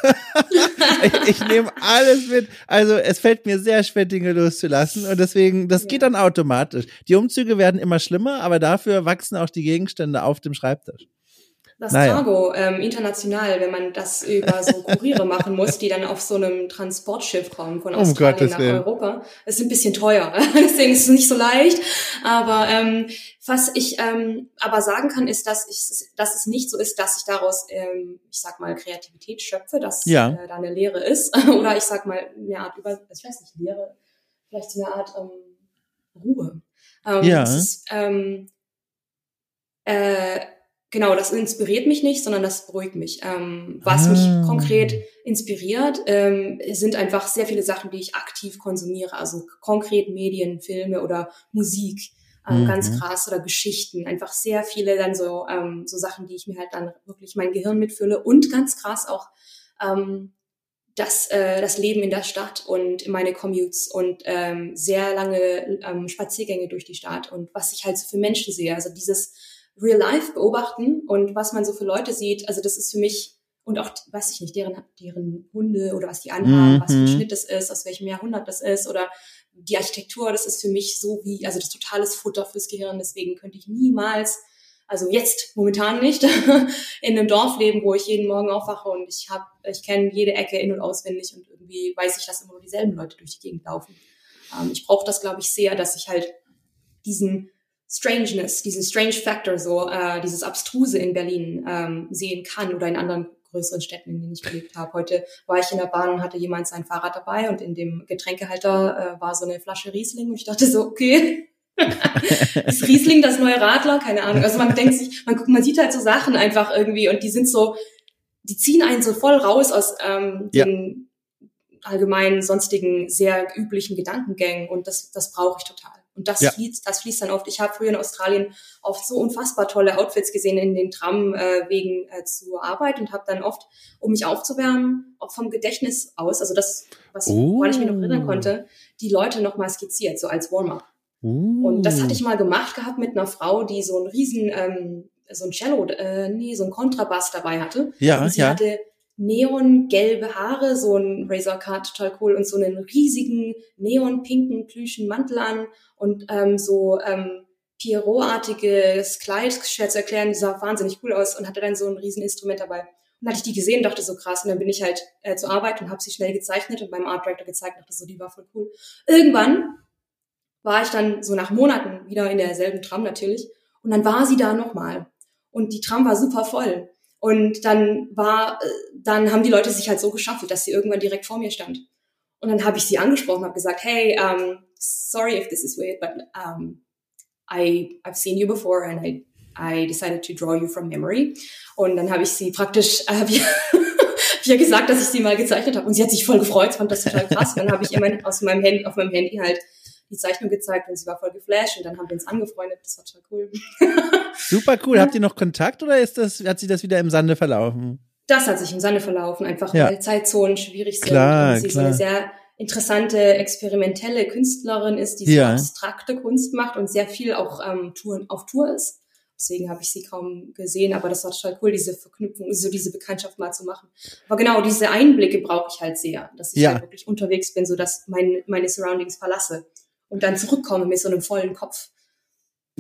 ich, ich nehme alles mit. Also es fällt mir sehr schwer, Dinge loszulassen und deswegen, das ja. geht dann automatisch. Die Umzüge werden immer schlimmer, aber dafür wachsen auch die Gegenstände auf dem Schreibtisch das naja. Cargo ähm, international, wenn man das über so Kuriere machen muss, die dann auf so einem Transportschiff kommen von Australien um nach Europa. Es ist ein bisschen teuer, deswegen ist es nicht so leicht. Aber ähm, was ich ähm, aber sagen kann, ist, dass, ich, dass es nicht so ist, dass ich daraus, ähm, ich sag mal, Kreativität schöpfe, dass ja. äh, da eine Lehre ist. Oder ich sag mal, eine Art über, ich weiß nicht, Lehre, vielleicht so eine Art ähm, Ruhe. Ähm, ja. Ist, ähm, äh, genau, das inspiriert mich nicht, sondern das beruhigt mich. Ähm, was ah. mich konkret inspiriert, ähm, sind einfach sehr viele Sachen, die ich aktiv konsumiere. Also konkret Medien, Filme oder Musik. Ähm, mhm. Ganz krass oder Geschichten, einfach sehr viele dann so ähm, so Sachen, die ich mir halt dann wirklich mein Gehirn mitfülle und ganz krass auch ähm, das, äh, das Leben in der Stadt und meine Commutes und ähm, sehr lange ähm, Spaziergänge durch die Stadt und was ich halt so für Menschen sehe. Also dieses Real Life beobachten und was man so für Leute sieht. Also das ist für mich und auch, weiß ich nicht, deren, deren Hunde oder was die anhaben, mhm. was für ein mhm. Schnitt das ist, aus welchem Jahrhundert das ist oder die Architektur, das ist für mich so wie, also das totales Futter fürs Gehirn. Deswegen könnte ich niemals, also jetzt momentan nicht, in einem Dorf leben, wo ich jeden Morgen aufwache und ich habe, ich kenne jede Ecke in und auswendig und irgendwie weiß ich, dass immer nur dieselben Leute durch die Gegend laufen. Ähm, ich brauche das, glaube ich, sehr, dass ich halt diesen Strangeness, diesen Strange Factor, so äh, dieses Abstruse in Berlin ähm, sehen kann oder in anderen größeren Städten, in denen ich gelebt habe. Heute war ich in der Bahn und hatte jemand sein Fahrrad dabei und in dem Getränkehalter äh, war so eine Flasche Riesling und ich dachte so, okay, ist Riesling das neue Radler? Keine Ahnung. Also man denkt sich, man, man sieht halt so Sachen einfach irgendwie und die sind so, die ziehen einen so voll raus aus ähm, den ja. allgemeinen, sonstigen, sehr üblichen Gedankengängen und das, das brauche ich total. Und das ja. fließt, das fließt dann oft. Ich habe früher in Australien oft so unfassbar tolle Outfits gesehen in den Tramwegen äh, äh, zur Arbeit und habe dann oft, um mich aufzuwärmen, auch vom Gedächtnis aus, also das, was oh. ich mich noch erinnern konnte, die Leute nochmal skizziert, so als Warm-up. Uh. Und das hatte ich mal gemacht gehabt mit einer Frau, die so einen riesen, ähm, so ein Cello, äh, nee, so ein Kontrabass dabei hatte. Ja, und sie ja. hatte neongelbe Haare, so ein Razor Cut, total cool, und so einen riesigen neonpinken plüschen Mantel an und ähm, so ähm, Pierrot-artiges Kleid, schwer zu erklären, sah wahnsinnig cool aus und hatte dann so ein riesen Instrument dabei. Und hatte ich die gesehen, dachte so krass, und dann bin ich halt äh, zur Arbeit und habe sie schnell gezeichnet und beim Art Director gezeigt, dachte so, die war voll cool. Irgendwann war ich dann so nach Monaten wieder in derselben Tram natürlich und dann war sie da nochmal und die Tram war super voll und dann war, dann haben die Leute sich halt so geschaffelt, dass sie irgendwann direkt vor mir stand. Und dann habe ich sie angesprochen, habe gesagt, hey, um, sorry if this is weird, but um, I I've seen you before and I I decided to draw you from memory. Und dann habe ich sie praktisch, äh, wie, wie gesagt, dass ich sie mal gezeichnet habe. Und sie hat sich voll gefreut, fand das total krass. Und dann habe ich ihr mein, aus meinem Handy, auf meinem Handy halt die Zeichnung gezeigt und sie war voll geflasht und dann haben wir uns angefreundet. Das war total cool. Super cool. Ja. Habt ihr noch Kontakt oder ist das, hat sich das wieder im Sande verlaufen? Das hat sich im Sande verlaufen, einfach ja. weil Zeitzonen schwierig sind. Klar, und sie klar. so eine sehr interessante, experimentelle Künstlerin ist, die ja. so abstrakte Kunst macht und sehr viel auch ähm, Touren, auf Tour ist. Deswegen habe ich sie kaum gesehen, aber das war total cool, diese Verknüpfung, so diese Bekanntschaft mal zu machen. Aber genau, diese Einblicke brauche ich halt sehr, dass ich ja. halt wirklich unterwegs bin, so dass mein, meine Surroundings verlasse und dann zurückkomme mit so einem vollen Kopf.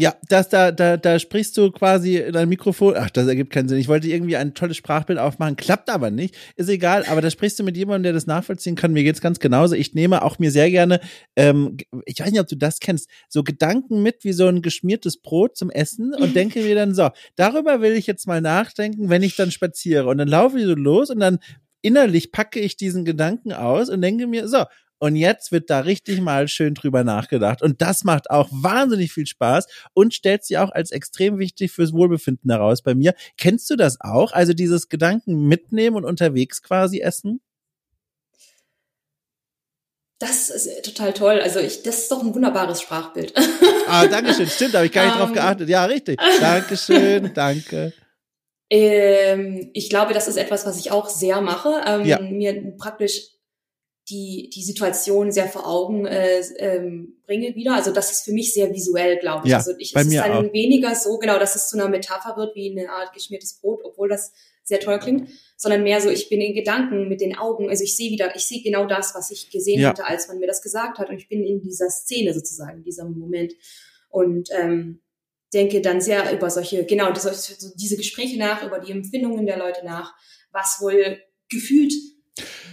Ja, das, da, da, da sprichst du quasi in ein Mikrofon. Ach, das ergibt keinen Sinn. Ich wollte irgendwie ein tolles Sprachbild aufmachen, klappt aber nicht. Ist egal, aber da sprichst du mit jemandem, der das nachvollziehen kann. Mir geht's ganz genauso. Ich nehme auch mir sehr gerne, ähm, ich weiß nicht, ob du das kennst, so Gedanken mit wie so ein geschmiertes Brot zum Essen und denke mir dann so, darüber will ich jetzt mal nachdenken, wenn ich dann spaziere. Und dann laufe ich so los und dann innerlich packe ich diesen Gedanken aus und denke mir, so, und jetzt wird da richtig mal schön drüber nachgedacht. Und das macht auch wahnsinnig viel Spaß und stellt sich auch als extrem wichtig fürs Wohlbefinden heraus bei mir. Kennst du das auch? Also dieses Gedanken mitnehmen und unterwegs quasi essen? Das ist total toll. Also ich, das ist doch ein wunderbares Sprachbild. Ah, danke schön. Stimmt, habe ich gar nicht um, drauf ähm. geachtet. Ja, richtig. Dankeschön, danke. Ähm, ich glaube, das ist etwas, was ich auch sehr mache. Ähm, ja. Mir praktisch die, die Situation sehr vor Augen äh, ähm, bringe wieder. Also das ist für mich sehr visuell, glaube ich. Ja, also ich, bei es mir ist dann auch. weniger so, genau, dass es zu einer Metapher wird wie eine Art geschmiertes Brot, obwohl das sehr toll klingt, sondern mehr so, ich bin in Gedanken mit den Augen, also ich sehe wieder, ich sehe genau das, was ich gesehen ja. hatte, als man mir das gesagt hat und ich bin in dieser Szene sozusagen, in diesem Moment und ähm, denke dann sehr über solche, genau, diese, diese Gespräche nach, über die Empfindungen der Leute nach, was wohl gefühlt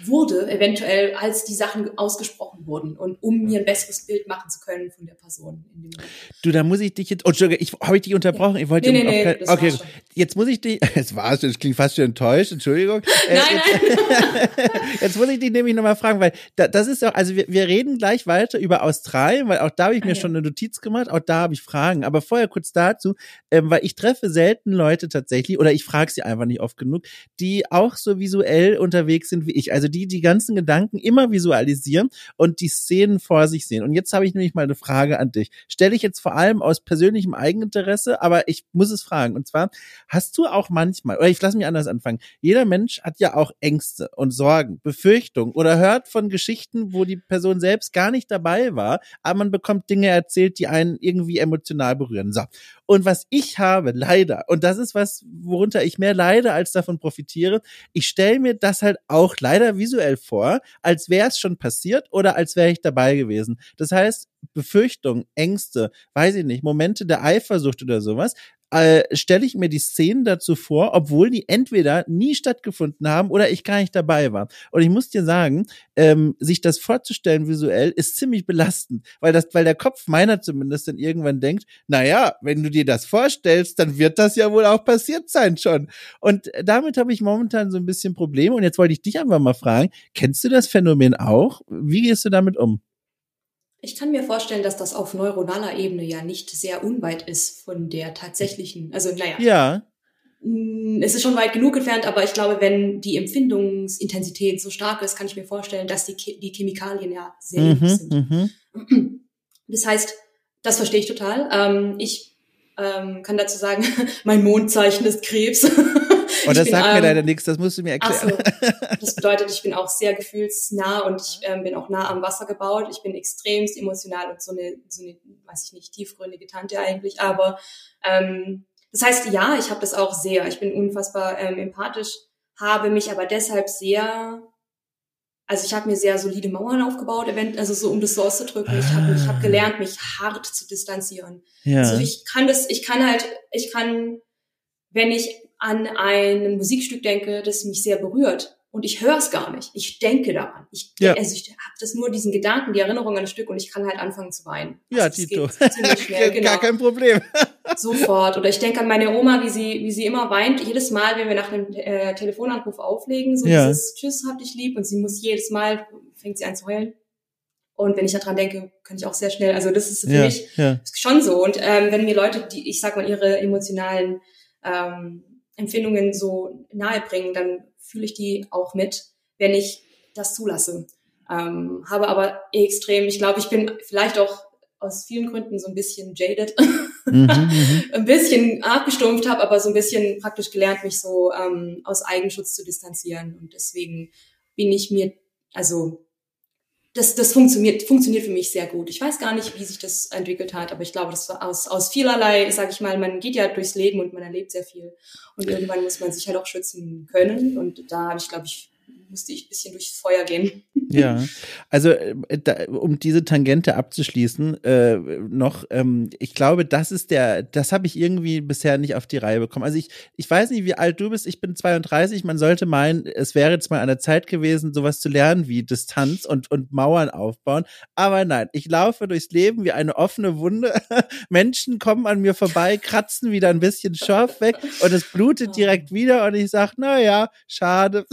wurde, eventuell, als die Sachen ausgesprochen wurden und um mir ein besseres Bild machen zu können von der Person. du, da muss ich dich jetzt, oh, Entschuldigung, ich, habe ich dich unterbrochen? Ich wollte nee, nee, nee, okay, okay jetzt muss ich dich, es war schon, es klingt fast schon enttäuscht, Entschuldigung. Äh, nein, nein. jetzt muss ich dich nämlich nochmal fragen, weil da, das ist doch, also wir, wir reden gleich weiter über Australien, weil auch da habe ich mir okay. Ah, schon eine Notiz gemacht, auch da habe ich Fragen, aber vorher kurz dazu, ähm, weil ich treffe selten Leute tatsächlich, oder ich frage sie einfach nicht oft genug, die auch so visuell unterwegs sind wie ich, also die die ganzen Gedanken immer visualisieren und die Szenen vor sich sehen. Und jetzt habe ich nämlich mal eine Frage an dich. Stelle ich jetzt vor allem aus persönlichem Eigeninteresse, aber ich muss es fragen. Und zwar, hast du auch manchmal, oder ich lasse mich anders anfangen, jeder Mensch hat ja auch Ängste und Sorgen, Befürchtungen oder hört von Geschichten, wo die Person selbst gar nicht dabei war, aber man bekommt Dinge erzählt, die einen irgendwie emotional berühren. So. Und was ich habe, leider, und das ist was, worunter ich mehr leide, als davon profitiere, ich stelle mir das halt auch leider visuell vor, als wäre es schon passiert oder als wäre ich dabei gewesen. Das heißt, Befürchtungen, Ängste, weiß ich nicht, Momente der Eifersucht oder sowas, äh, stelle ich mir die Szenen dazu vor, obwohl die entweder nie stattgefunden haben oder ich gar nicht dabei war. Und ich muss dir sagen, ähm, sich das vorzustellen visuell ist ziemlich belastend, weil das, weil der Kopf meiner zumindest dann irgendwann denkt, na ja, wenn du dir das vorstellst, dann wird das ja wohl auch passiert sein schon. Und damit habe ich momentan so ein bisschen Probleme. Und jetzt wollte ich dich einfach mal fragen, kennst du das Phänomen auch? Wie gehst du damit um? Ich kann mir vorstellen, dass das auf neuronaler Ebene ja nicht sehr unweit ist von der tatsächlichen, also naja. Ja. Mm, es ist schon weit genug entfernt, aber ich glaube, wenn die Empfindungsintensität so stark ist, kann ich mir vorstellen, dass die, die Chemikalien ja sehr mhm, sind. Mhm. Das heißt, das verstehe ich total. Ähm, ich ähm, kann dazu sagen, mein Mondzeichen ist Krebs. Das bin, sagt ähm, mir leider nichts, das musst du mir erklären. So, das bedeutet, ich bin auch sehr gefühlsnah und ich ähm, bin auch nah am Wasser gebaut. Ich bin extremst emotional und so eine, so eine, weiß ich nicht, tiefgründige Tante eigentlich. Aber ähm, das heißt, ja, ich habe das auch sehr. Ich bin unfassbar ähm, empathisch, habe mich aber deshalb sehr also ich habe mir sehr solide Mauern aufgebaut, also so um das so auszudrücken. Ich habe ich hab gelernt, mich hart zu distanzieren. Ja. Also ich kann das, ich kann halt, ich kann, wenn ich an ein Musikstück denke, das mich sehr berührt und ich höre es gar nicht. Ich denke daran. Ich, ja. also ich habe das nur diesen Gedanken, die Erinnerung an das Stück und ich kann halt anfangen zu weinen. Also ja, Tito. Schnell, genau. Gar kein Problem. Sofort. Oder ich denke an meine Oma, wie sie, wie sie immer weint, jedes Mal, wenn wir nach einem äh, Telefonanruf auflegen, so ja. dieses Tschüss, hab dich lieb und sie muss jedes Mal, fängt sie an zu heulen. Und wenn ich daran denke, kann ich auch sehr schnell, also das ist für ja, mich ja. schon so. Und ähm, wenn mir Leute, die, ich sag mal, ihre emotionalen ähm, Empfindungen so nahe bringen, dann fühle ich die auch mit, wenn ich das zulasse. Ähm, habe aber extrem, ich glaube, ich bin vielleicht auch aus vielen Gründen so ein bisschen jaded, mhm, mhm. ein bisschen abgestumpft habe, aber so ein bisschen praktisch gelernt, mich so ähm, aus Eigenschutz zu distanzieren. Und deswegen bin ich mir, also das, das funktioniert, funktioniert für mich sehr gut. Ich weiß gar nicht, wie sich das entwickelt hat, aber ich glaube, das war aus, aus vielerlei, sage ich mal, man geht ja durchs Leben und man erlebt sehr viel. Und irgendwann muss man sich halt auch schützen können. Und da habe ich, glaube ich, musste ich ein bisschen durchs Feuer gehen. Ja, also äh, da, um diese Tangente abzuschließen, äh, noch, ähm, ich glaube, das ist der, das habe ich irgendwie bisher nicht auf die Reihe bekommen. Also ich, ich weiß nicht, wie alt du bist, ich bin 32, man sollte meinen, es wäre jetzt mal an der Zeit gewesen, sowas zu lernen wie Distanz und, und Mauern aufbauen. Aber nein, ich laufe durchs Leben wie eine offene Wunde. Menschen kommen an mir vorbei, kratzen wieder ein bisschen Schorf weg und es blutet direkt wieder und ich sage, na ja, schade.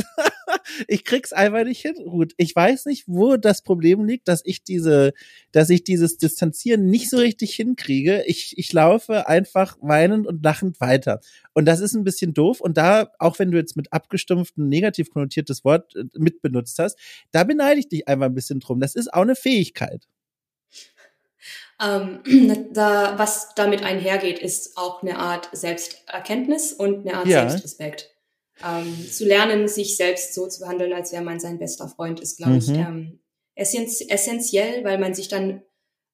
Ich krieg's einfach nicht hin, Ruth. Ich weiß nicht, wo das Problem liegt, dass ich diese, dass ich dieses Distanzieren nicht so richtig hinkriege. Ich, ich laufe einfach weinend und lachend weiter. Und das ist ein bisschen doof. Und da, auch wenn du jetzt mit abgestumpften, negativ konnotiertes Wort äh, mitbenutzt hast, da beneide ich dich einfach ein bisschen drum. Das ist auch eine Fähigkeit. Ähm, da, was damit einhergeht, ist auch eine Art Selbsterkenntnis und eine Art ja. Selbstrespekt. Ähm, zu lernen, sich selbst so zu behandeln, als wäre man sein bester Freund, ist, glaube mhm. ich, ähm, essentiell, weil man sich dann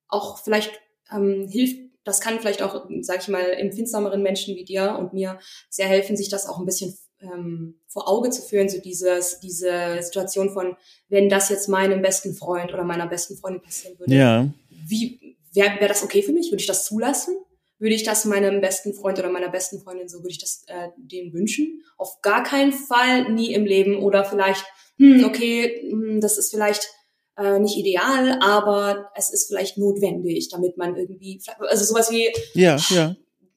auch vielleicht ähm, hilft, das kann vielleicht auch, sag ich mal, empfindsameren Menschen wie dir und mir sehr helfen, sich das auch ein bisschen ähm, vor Auge zu führen, so dieses, diese Situation von, wenn das jetzt meinem besten Freund oder meiner besten Freundin passieren würde, ja. wie wäre wär das okay für mich? Würde ich das zulassen? Würde ich das meinem besten Freund oder meiner besten Freundin so, würde ich das äh, denen wünschen? Auf gar keinen Fall, nie im Leben. Oder vielleicht, hm, okay, hm, das ist vielleicht äh, nicht ideal, aber es ist vielleicht notwendig, damit man irgendwie, also sowas wie, ja, ja.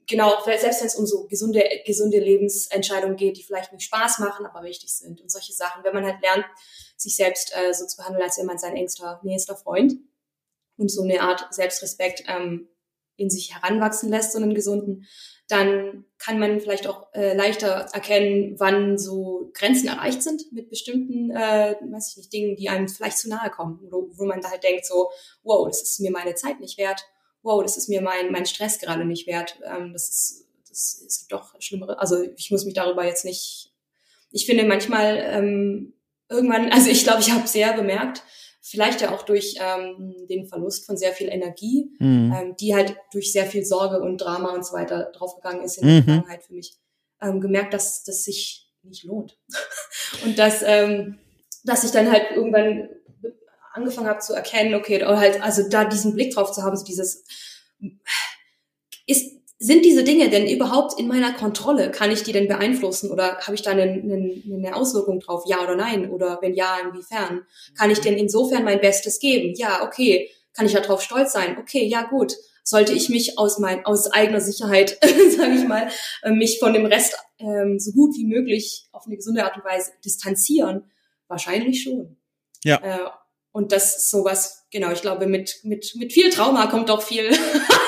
Genau, selbst wenn es um so gesunde, gesunde Lebensentscheidungen geht, die vielleicht nicht Spaß machen, aber wichtig sind und solche Sachen. Wenn man halt lernt, sich selbst äh, so zu behandeln, als wäre man sein engster, nächster Freund und so eine Art Selbstrespekt ähm, in sich heranwachsen lässt, so einen gesunden, dann kann man vielleicht auch äh, leichter erkennen, wann so Grenzen erreicht sind mit bestimmten, äh, weiß ich nicht, Dingen, die einem vielleicht zu nahe kommen, wo, wo man da halt denkt so, wow, das ist mir meine Zeit nicht wert, wow, das ist mir mein, mein Stress gerade nicht wert, ähm, das ist, das, gibt doch schlimmere, also ich muss mich darüber jetzt nicht, ich finde manchmal ähm, irgendwann, also ich glaube, ich habe sehr bemerkt, Vielleicht ja auch durch ähm, den Verlust von sehr viel Energie, mhm. ähm, die halt durch sehr viel Sorge und Drama und so weiter draufgegangen ist in der mhm. Vergangenheit für mich, ähm, gemerkt, dass das sich nicht lohnt. und dass, ähm, dass ich dann halt irgendwann angefangen habe zu erkennen, okay, oder halt, also da diesen Blick drauf zu haben, so dieses, ist, sind diese Dinge denn überhaupt in meiner Kontrolle? Kann ich die denn beeinflussen oder habe ich da eine, eine, eine Auswirkung drauf? Ja oder nein? Oder wenn ja, inwiefern? Kann ich denn insofern mein Bestes geben? Ja, okay. Kann ich darauf stolz sein? Okay, ja gut. Sollte ich mich aus mein, aus eigener Sicherheit, sage ich mal, äh, mich von dem Rest ähm, so gut wie möglich auf eine gesunde Art und Weise distanzieren? Wahrscheinlich schon. Ja. Äh, und das ist sowas, genau, ich glaube, mit, mit, mit viel Trauma kommt auch viel.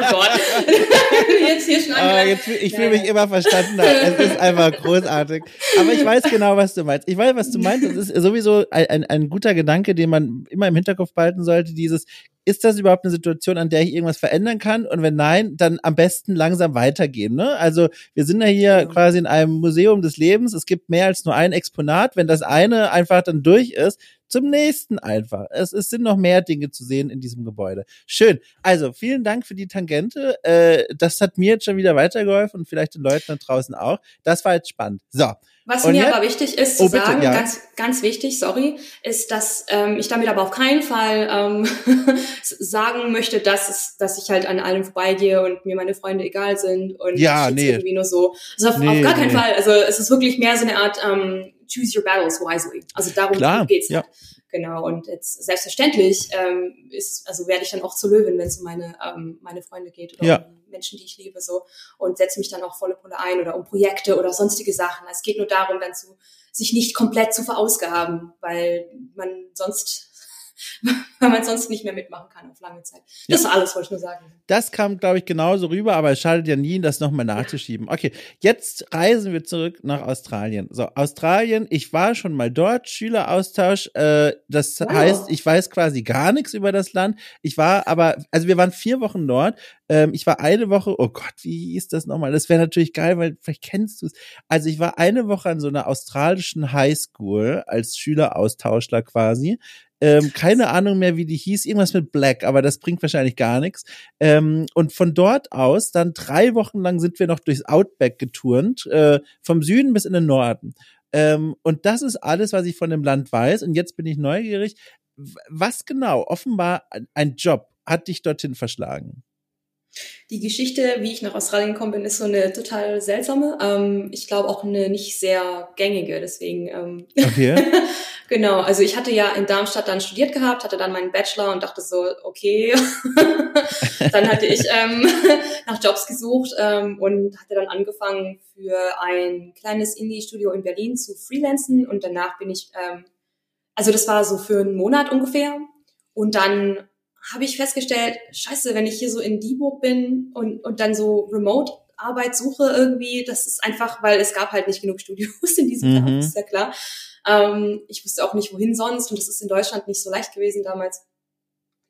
oh Gott. jetzt hier schon ah, jetzt, Ich fühle mich immer verstanden. Es ist einfach großartig. Aber ich weiß genau, was du meinst. Ich weiß, was du meinst. Das ist sowieso ein, ein, ein guter Gedanke, den man immer im Hinterkopf behalten sollte. Dieses, ist das überhaupt eine Situation, an der ich irgendwas verändern kann? Und wenn nein, dann am besten langsam weitergehen. Ne? Also wir sind ja hier ja. quasi in einem Museum des Lebens. Es gibt mehr als nur ein Exponat. Wenn das eine einfach dann durch ist, zum nächsten einfach. Es, es sind noch mehr Dinge zu sehen in diesem Gebäude. Schön. Also vielen Dank für die Tangente. Äh, das hat mir jetzt schon wieder weitergeholfen und vielleicht den Leuten da draußen auch. Das war jetzt spannend. So. Was und mir jetzt? aber wichtig ist zu oh, bitte, sagen, ja. ganz, ganz wichtig, sorry, ist, dass ähm, ich damit aber auf keinen Fall ähm, sagen möchte, dass, es, dass ich halt an allem vorbeigehe und mir meine Freunde egal sind und ja, nee. irgendwie nur so. Also auf, nee, auf gar keinen nee. Fall. Also es ist wirklich mehr so eine Art ähm, choose your battles wisely. Also darum Klar, geht's. Ja. Halt. Genau. Und jetzt selbstverständlich ähm, ist, also werde ich dann auch zur Löwin, wenn es um meine, ähm, meine Freunde geht oder ja. um Menschen, die ich liebe, so und setze mich dann auch volle Pulle ein oder um Projekte oder sonstige Sachen. Es geht nur darum, dann zu sich nicht komplett zu verausgaben, weil man sonst weil man sonst nicht mehr mitmachen kann auf lange Zeit. Das ja. ist alles, wollte ich nur sagen. Das kam, glaube ich, genauso rüber, aber es schadet ja nie, das nochmal nachzuschieben. Okay, jetzt reisen wir zurück nach Australien. So, Australien, ich war schon mal dort, Schüleraustausch, äh, das wow. heißt, ich weiß quasi gar nichts über das Land. Ich war aber, also wir waren vier Wochen dort. Ähm, ich war eine Woche, oh Gott, wie hieß das nochmal? Das wäre natürlich geil, weil vielleicht kennst du es. Also ich war eine Woche an so einer australischen Highschool als Schüleraustauschler quasi. Ähm, keine Ahnung mehr, wie die hieß. Irgendwas mit Black, aber das bringt wahrscheinlich gar nichts. Ähm, und von dort aus, dann drei Wochen lang sind wir noch durchs Outback geturnt, äh, vom Süden bis in den Norden. Ähm, und das ist alles, was ich von dem Land weiß. Und jetzt bin ich neugierig. Was genau, offenbar ein Job, hat dich dorthin verschlagen? Die Geschichte, wie ich nach Australien gekommen bin, ist so eine total seltsame. Ähm, ich glaube auch eine nicht sehr gängige, deswegen. Ähm, okay. genau, also ich hatte ja in Darmstadt dann studiert gehabt, hatte dann meinen Bachelor und dachte so, okay. dann hatte ich ähm, nach Jobs gesucht ähm, und hatte dann angefangen für ein kleines Indie-Studio in Berlin zu freelancen und danach bin ich, ähm, also das war so für einen Monat ungefähr und dann habe ich festgestellt, scheiße, wenn ich hier so in Dieburg bin und, und dann so remote Arbeit suche irgendwie, das ist einfach, weil es gab halt nicht genug Studios in diesem mhm. Jahr, ist ja klar. Ähm, ich wusste auch nicht, wohin sonst und das ist in Deutschland nicht so leicht gewesen damals,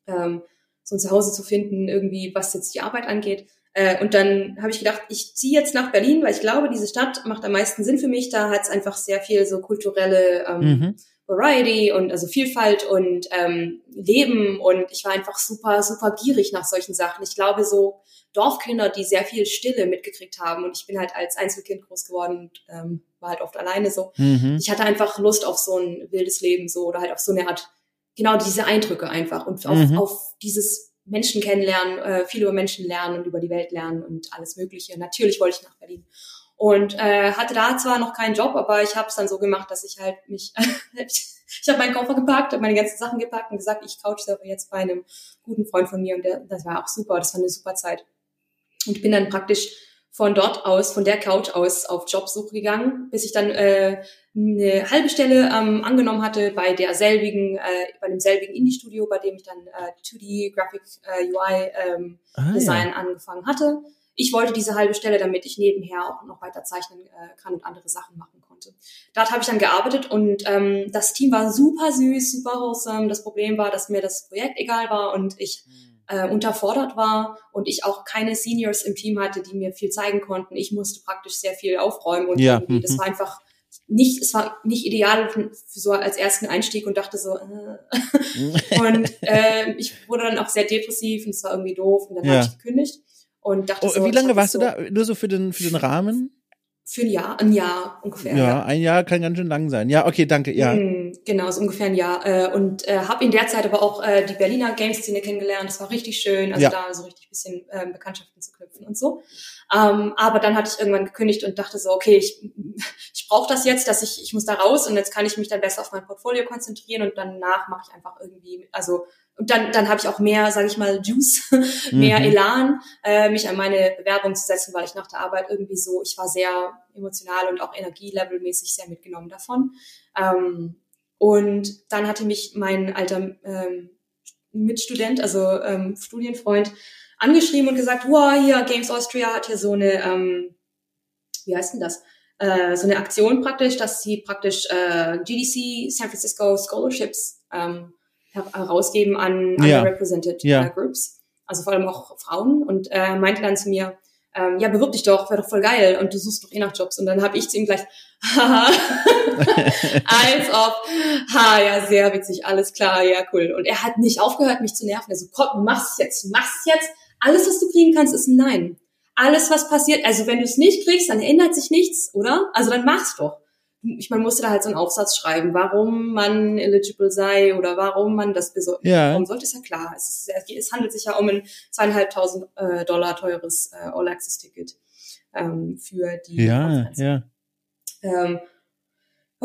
ähm, so ein Zuhause zu finden, irgendwie, was jetzt die Arbeit angeht. Äh, und dann habe ich gedacht, ich ziehe jetzt nach Berlin, weil ich glaube, diese Stadt macht am meisten Sinn für mich. Da hat es einfach sehr viel so kulturelle ähm, mhm. Variety und also Vielfalt und ähm, Leben und ich war einfach super, super gierig nach solchen Sachen. Ich glaube, so Dorfkinder, die sehr viel Stille mitgekriegt haben und ich bin halt als Einzelkind groß geworden und ähm, war halt oft alleine so. Mhm. Ich hatte einfach Lust auf so ein wildes Leben so oder halt auf so eine Art, genau diese Eindrücke einfach und auf, mhm. auf dieses Menschen kennenlernen, äh, viel über Menschen lernen und über die Welt lernen und alles Mögliche. Natürlich wollte ich nach Berlin. Und äh, hatte da zwar noch keinen Job, aber ich habe es dann so gemacht, dass ich halt mich, ich habe meinen Koffer gepackt, habe meine ganzen Sachen gepackt und gesagt, ich couchsurfe jetzt bei einem guten Freund von mir und der, das war auch super, das war eine super Zeit. Und bin dann praktisch von dort aus, von der Couch aus auf Jobsuche gegangen, bis ich dann äh, eine halbe Stelle ähm, angenommen hatte bei derselbigen, äh, bei demselbigen Indie-Studio, bei dem ich dann äh, 2D Graphic äh, UI ähm, ah, Design ja. angefangen hatte ich wollte diese halbe Stelle, damit ich nebenher auch noch weiter zeichnen äh, kann und andere Sachen machen konnte. Dort habe ich dann gearbeitet und ähm, das Team war super süß, super wholesome. Das Problem war, dass mir das Projekt egal war und ich hm. äh, unterfordert war und ich auch keine Seniors im Team hatte, die mir viel zeigen konnten. Ich musste praktisch sehr viel aufräumen und ja. irgendwie, das mhm. war einfach nicht, es war nicht ideal für so als ersten Einstieg und dachte so, äh. und äh, ich wurde dann auch sehr depressiv und es war irgendwie doof und dann ja. habe ich gekündigt und dachte oh, so, Wie lange warst so, du da? Nur so für den, für den Rahmen? Für ein Jahr, ein Jahr ungefähr. Ja, ja, ein Jahr kann ganz schön lang sein. Ja, okay, danke. Ja. Mm, genau, so ungefähr ein Jahr. Äh, und äh, habe in der Zeit aber auch äh, die Berliner Game-Szene kennengelernt. Das war richtig schön, also ja. da so richtig bisschen äh, Bekanntschaften zu knüpfen und so. Ähm, aber dann hatte ich irgendwann gekündigt und dachte so, okay, ich, ich brauche das jetzt, dass ich, ich muss da raus und jetzt kann ich mich dann besser auf mein Portfolio konzentrieren und danach mache ich einfach irgendwie, also und dann, dann habe ich auch mehr, sage ich mal, Juice, mehr mhm. Elan, äh, mich an meine Bewerbung zu setzen, weil ich nach der Arbeit irgendwie so, ich war sehr emotional und auch energielevelmäßig sehr mitgenommen davon. Ähm, und dann hatte mich mein alter ähm, Mitstudent, also ähm, Studienfreund, angeschrieben und gesagt, wow, hier Games Austria hat hier so eine, ähm, wie heißt denn das? Äh, so eine Aktion praktisch, dass sie praktisch äh, GDC San Francisco Scholarships ähm, herausgeben an ja. underrepresented ja. Uh, groups, also vor allem auch Frauen und äh, meinte dann zu mir, ähm, ja, bewirb dich doch, wäre doch voll geil und du suchst doch eh nach Jobs. Und dann habe ich zu ihm gleich, haha, als ob, ha, ja, sehr witzig, alles klar, ja, cool. Und er hat nicht aufgehört, mich zu nerven. Er so, komm, du machst es jetzt, du machst es jetzt. Alles, was du kriegen kannst, ist ein Nein. Alles, was passiert, also wenn du es nicht kriegst, dann ändert sich nichts, oder? Also dann mach's doch ich man musste da halt so einen Aufsatz schreiben, warum man eligible sei oder warum man das besorgt. Ja. Warum sollte es ja klar? Es, ist, es handelt sich ja um ein zweieinhalbtausend äh, Dollar teures äh, All-Access-Ticket ähm, für die Ja, Konferenz. ja. Ähm,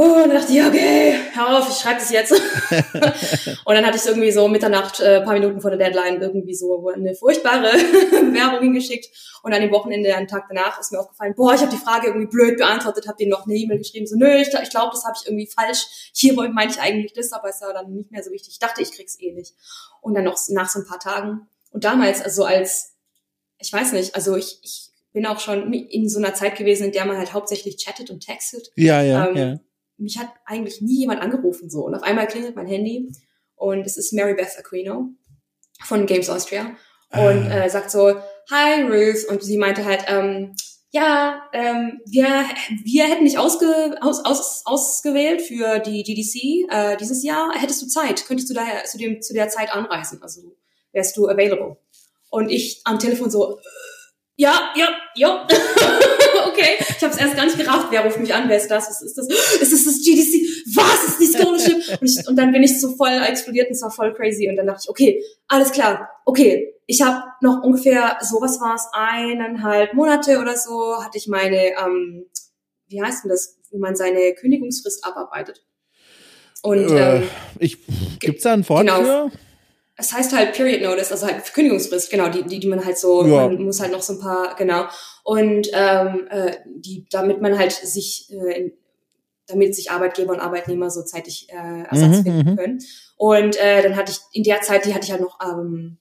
Oh, und dann dachte ich, okay, hör auf, ich schreibe das jetzt. und dann hatte ich irgendwie so Mitternacht, äh, paar Minuten vor der Deadline, irgendwie so eine furchtbare Werbung hingeschickt. Und an dem Wochenende, einen Tag danach, ist mir aufgefallen, boah, ich habe die Frage irgendwie blöd beantwortet, habe denen noch eine E-Mail geschrieben, so, nö, ich, ich glaube, das habe ich irgendwie falsch. Hier meine ich eigentlich das, aber es war dann nicht mehr so wichtig. Ich dachte, ich krieg's eh nicht. Und dann noch nach so ein paar Tagen. Und damals, also als, ich weiß nicht, also ich, ich bin auch schon in so einer Zeit gewesen, in der man halt hauptsächlich chattet und textet. Ja, ja, ähm, ja mich hat eigentlich nie jemand angerufen so. Und auf einmal klingelt mein Handy und es ist Mary Beth Aquino von Games Austria und ah. äh, sagt so, hi Ruth. Und sie meinte halt, ähm, ja, ähm, wir, wir hätten dich ausge, aus, aus, ausgewählt für die GDC äh, dieses Jahr. Hättest du Zeit? Könntest du daher zu, dem, zu der Zeit anreisen? Also wärst du available? Und ich am Telefon so, äh, ja, ja, ja. okay. Ich habe es erst gar nicht gerafft. Wer ruft mich an? Wer ist das? Was ist das? Ist das das GDC? Was ist die Scholarship? Und, ich, und dann bin ich so voll explodiert und es war voll crazy. Und dann dachte ich, okay, alles klar. Okay, ich habe noch ungefähr, so was war es, eineinhalb Monate oder so, hatte ich meine, ähm, wie heißt denn das, wo man seine Kündigungsfrist abarbeitet. Und äh, ähm, ich, gibt's da ein Wort genau, für? Es heißt halt Period Notice, also halt Kündigungsfrist, genau, die, die, die man halt so, ja. man muss halt noch so ein paar, genau. Und ähm, äh, die, damit man halt sich, äh, damit sich Arbeitgeber und Arbeitnehmer so zeitig äh, Ersatz mhm, finden mhm. können. Und äh, dann hatte ich in der Zeit, die hatte ich halt noch ähm,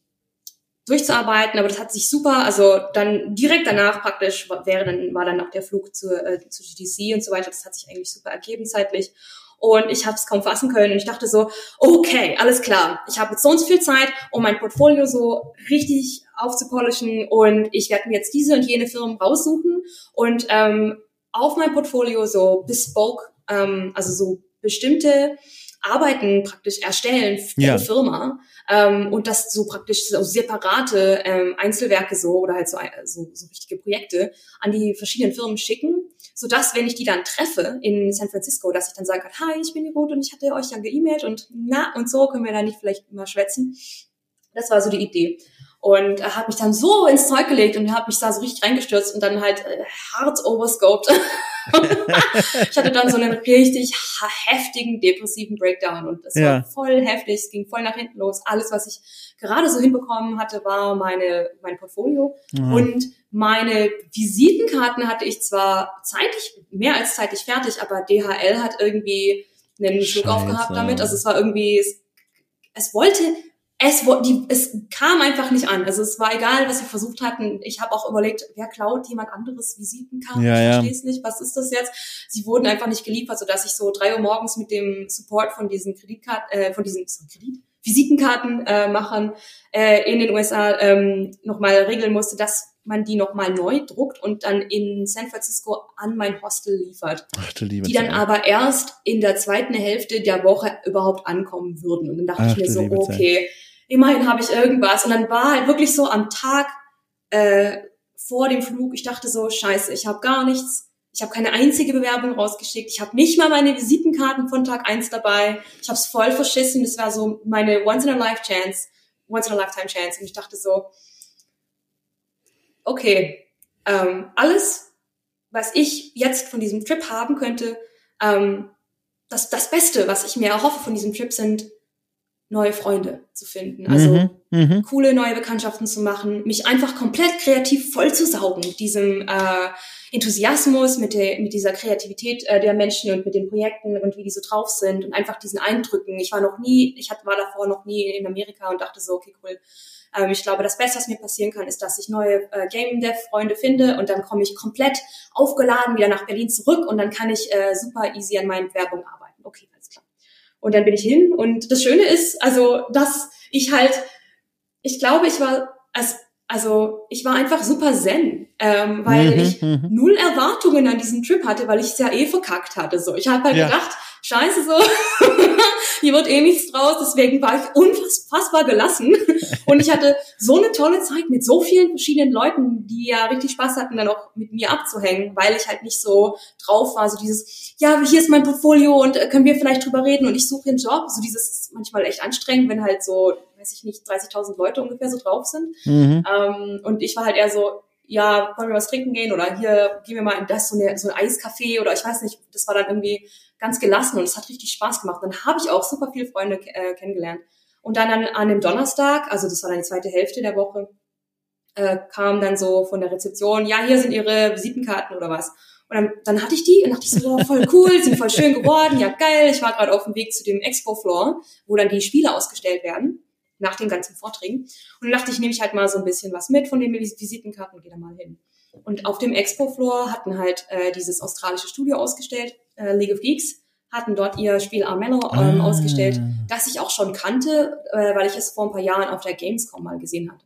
durchzuarbeiten, aber das hat sich super, also dann direkt danach praktisch wäre dann war dann auch der Flug zu, äh, zu GDC und so weiter, das hat sich eigentlich super ergeben zeitlich und ich habe es kaum fassen können. Und ich dachte so, okay, alles klar, ich habe jetzt so und so viel Zeit, um mein Portfolio so richtig aufzupolischen. Und ich werde mir jetzt diese und jene Firmen raussuchen und ähm, auf mein Portfolio so bespoke, ähm, also so bestimmte Arbeiten praktisch erstellen für ja. die Firma ähm, und das so praktisch so separate ähm, Einzelwerke so oder halt so, so, so richtige Projekte an die verschiedenen Firmen schicken so dass wenn ich die dann treffe in San Francisco, dass ich dann sagen kann, hi, ich bin die Ruth und ich hatte euch ja geemailt und na und so können wir da nicht vielleicht mal schwätzen. Das war so die Idee. Und er hat mich dann so ins Zeug gelegt und hat mich da so richtig reingestürzt und dann halt äh, hart overscoped. ich hatte dann so einen richtig heftigen depressiven Breakdown und es ja. war voll heftig, es ging voll nach hinten los. Alles, was ich gerade so hinbekommen hatte, war meine mein Portfolio mhm. und meine Visitenkarten hatte ich zwar zeitig mehr als zeitig fertig, aber DHL hat irgendwie einen Schluck aufgehabt damit. Also es war irgendwie es wollte es, die, es kam einfach nicht an. Also es war egal, was sie versucht hatten. Ich habe auch überlegt, wer klaut jemand anderes Visitenkarten? Ja, ich verstehe es nicht. Was ist das jetzt? Sie wurden einfach nicht geliefert, sodass ich so drei Uhr morgens mit dem Support von diesen Kreditkarten, äh, von diesen so Kredit Visitenkartenmachern äh, äh, in den USA ähm, nochmal regeln musste, dass man die nochmal neu druckt und dann in San Francisco an mein Hostel liefert. Ach, du liebe die dann Zeit. aber erst in der zweiten Hälfte der Woche überhaupt ankommen würden. Und dann dachte Ach, ich mir so, liebe Zeit. okay, immerhin habe ich irgendwas. Und dann war halt wirklich so am Tag äh, vor dem Flug, ich dachte so, scheiße, ich habe gar nichts. Ich habe keine einzige Bewerbung rausgeschickt. Ich habe nicht mal meine Visitenkarten von Tag eins dabei. Ich habe es voll verschissen. Das war so meine once in a life chance, once in a lifetime chance. Und ich dachte so, okay, ähm, alles, was ich jetzt von diesem Trip haben könnte, ähm, das, das Beste, was ich mir erhoffe von diesem Trip, sind neue Freunde zu finden. Also mhm, mhm. coole neue Bekanntschaften zu machen, mich einfach komplett kreativ voll zu saugen mit diesem äh, Enthusiasmus, mit, der, mit dieser Kreativität äh, der Menschen und mit den Projekten und wie die so drauf sind und einfach diesen Eindrücken. Ich war noch nie, ich hat, war davor noch nie in Amerika und dachte so, okay, cool. Ähm, ich glaube, das Beste, was mir passieren kann, ist, dass ich neue äh, Game Dev Freunde finde und dann komme ich komplett aufgeladen wieder nach Berlin zurück und dann kann ich äh, super easy an meinen Bewerbungen arbeiten. Okay, alles klar. Und dann bin ich hin und das Schöne ist, also, dass ich halt, ich glaube, ich war, als, also, ich war einfach super zen, ähm, weil Mhm, ich mhm. null Erwartungen an diesen Trip hatte, weil ich es ja eh verkackt hatte. So, ich habe halt Ja. gedacht, scheiße so, hier wird eh nichts draus. Deswegen war ich unfassbar gelassen und ich hatte so eine tolle Zeit mit so vielen verschiedenen Leuten, die ja richtig Spaß hatten, dann auch mit mir abzuhängen, weil ich halt nicht so drauf war, so dieses, ja, hier ist mein Portfolio und äh, können wir vielleicht drüber reden und ich suche einen Job. So dieses ist manchmal echt anstrengend, wenn halt so, weiß ich nicht, 30.000 Leute ungefähr so drauf sind. Mhm. Ähm, und ich war halt eher so, ja, wollen wir was trinken gehen oder hier gehen wir mal in das, so, eine, so ein Eiscafé oder ich weiß nicht, das war dann irgendwie ganz gelassen und es hat richtig Spaß gemacht. Dann habe ich auch super viele Freunde äh, kennengelernt. Und dann an, an dem Donnerstag, also das war dann die zweite Hälfte der Woche, äh, kam dann so von der Rezeption, ja, hier sind ihre Visitenkarten oder was. Und dann, dann hatte ich die und dachte ich so, wow, voll cool, sind voll schön geworden, ja geil. Ich war gerade auf dem Weg zu dem Expo-Floor, wo dann die Spiele ausgestellt werden, nach den ganzen Vorträgen. Und dann dachte ich, nehme ich halt mal so ein bisschen was mit von den Vis- Visitenkarten und gehe da mal hin. Und auf dem Expo-Floor hatten halt äh, dieses australische Studio ausgestellt, äh, League of Geeks, hatten dort ihr Spiel Armello ähm, Ah. ausgestellt, das ich auch schon kannte, äh, weil ich es vor ein paar Jahren auf der Gamescom mal gesehen hatte.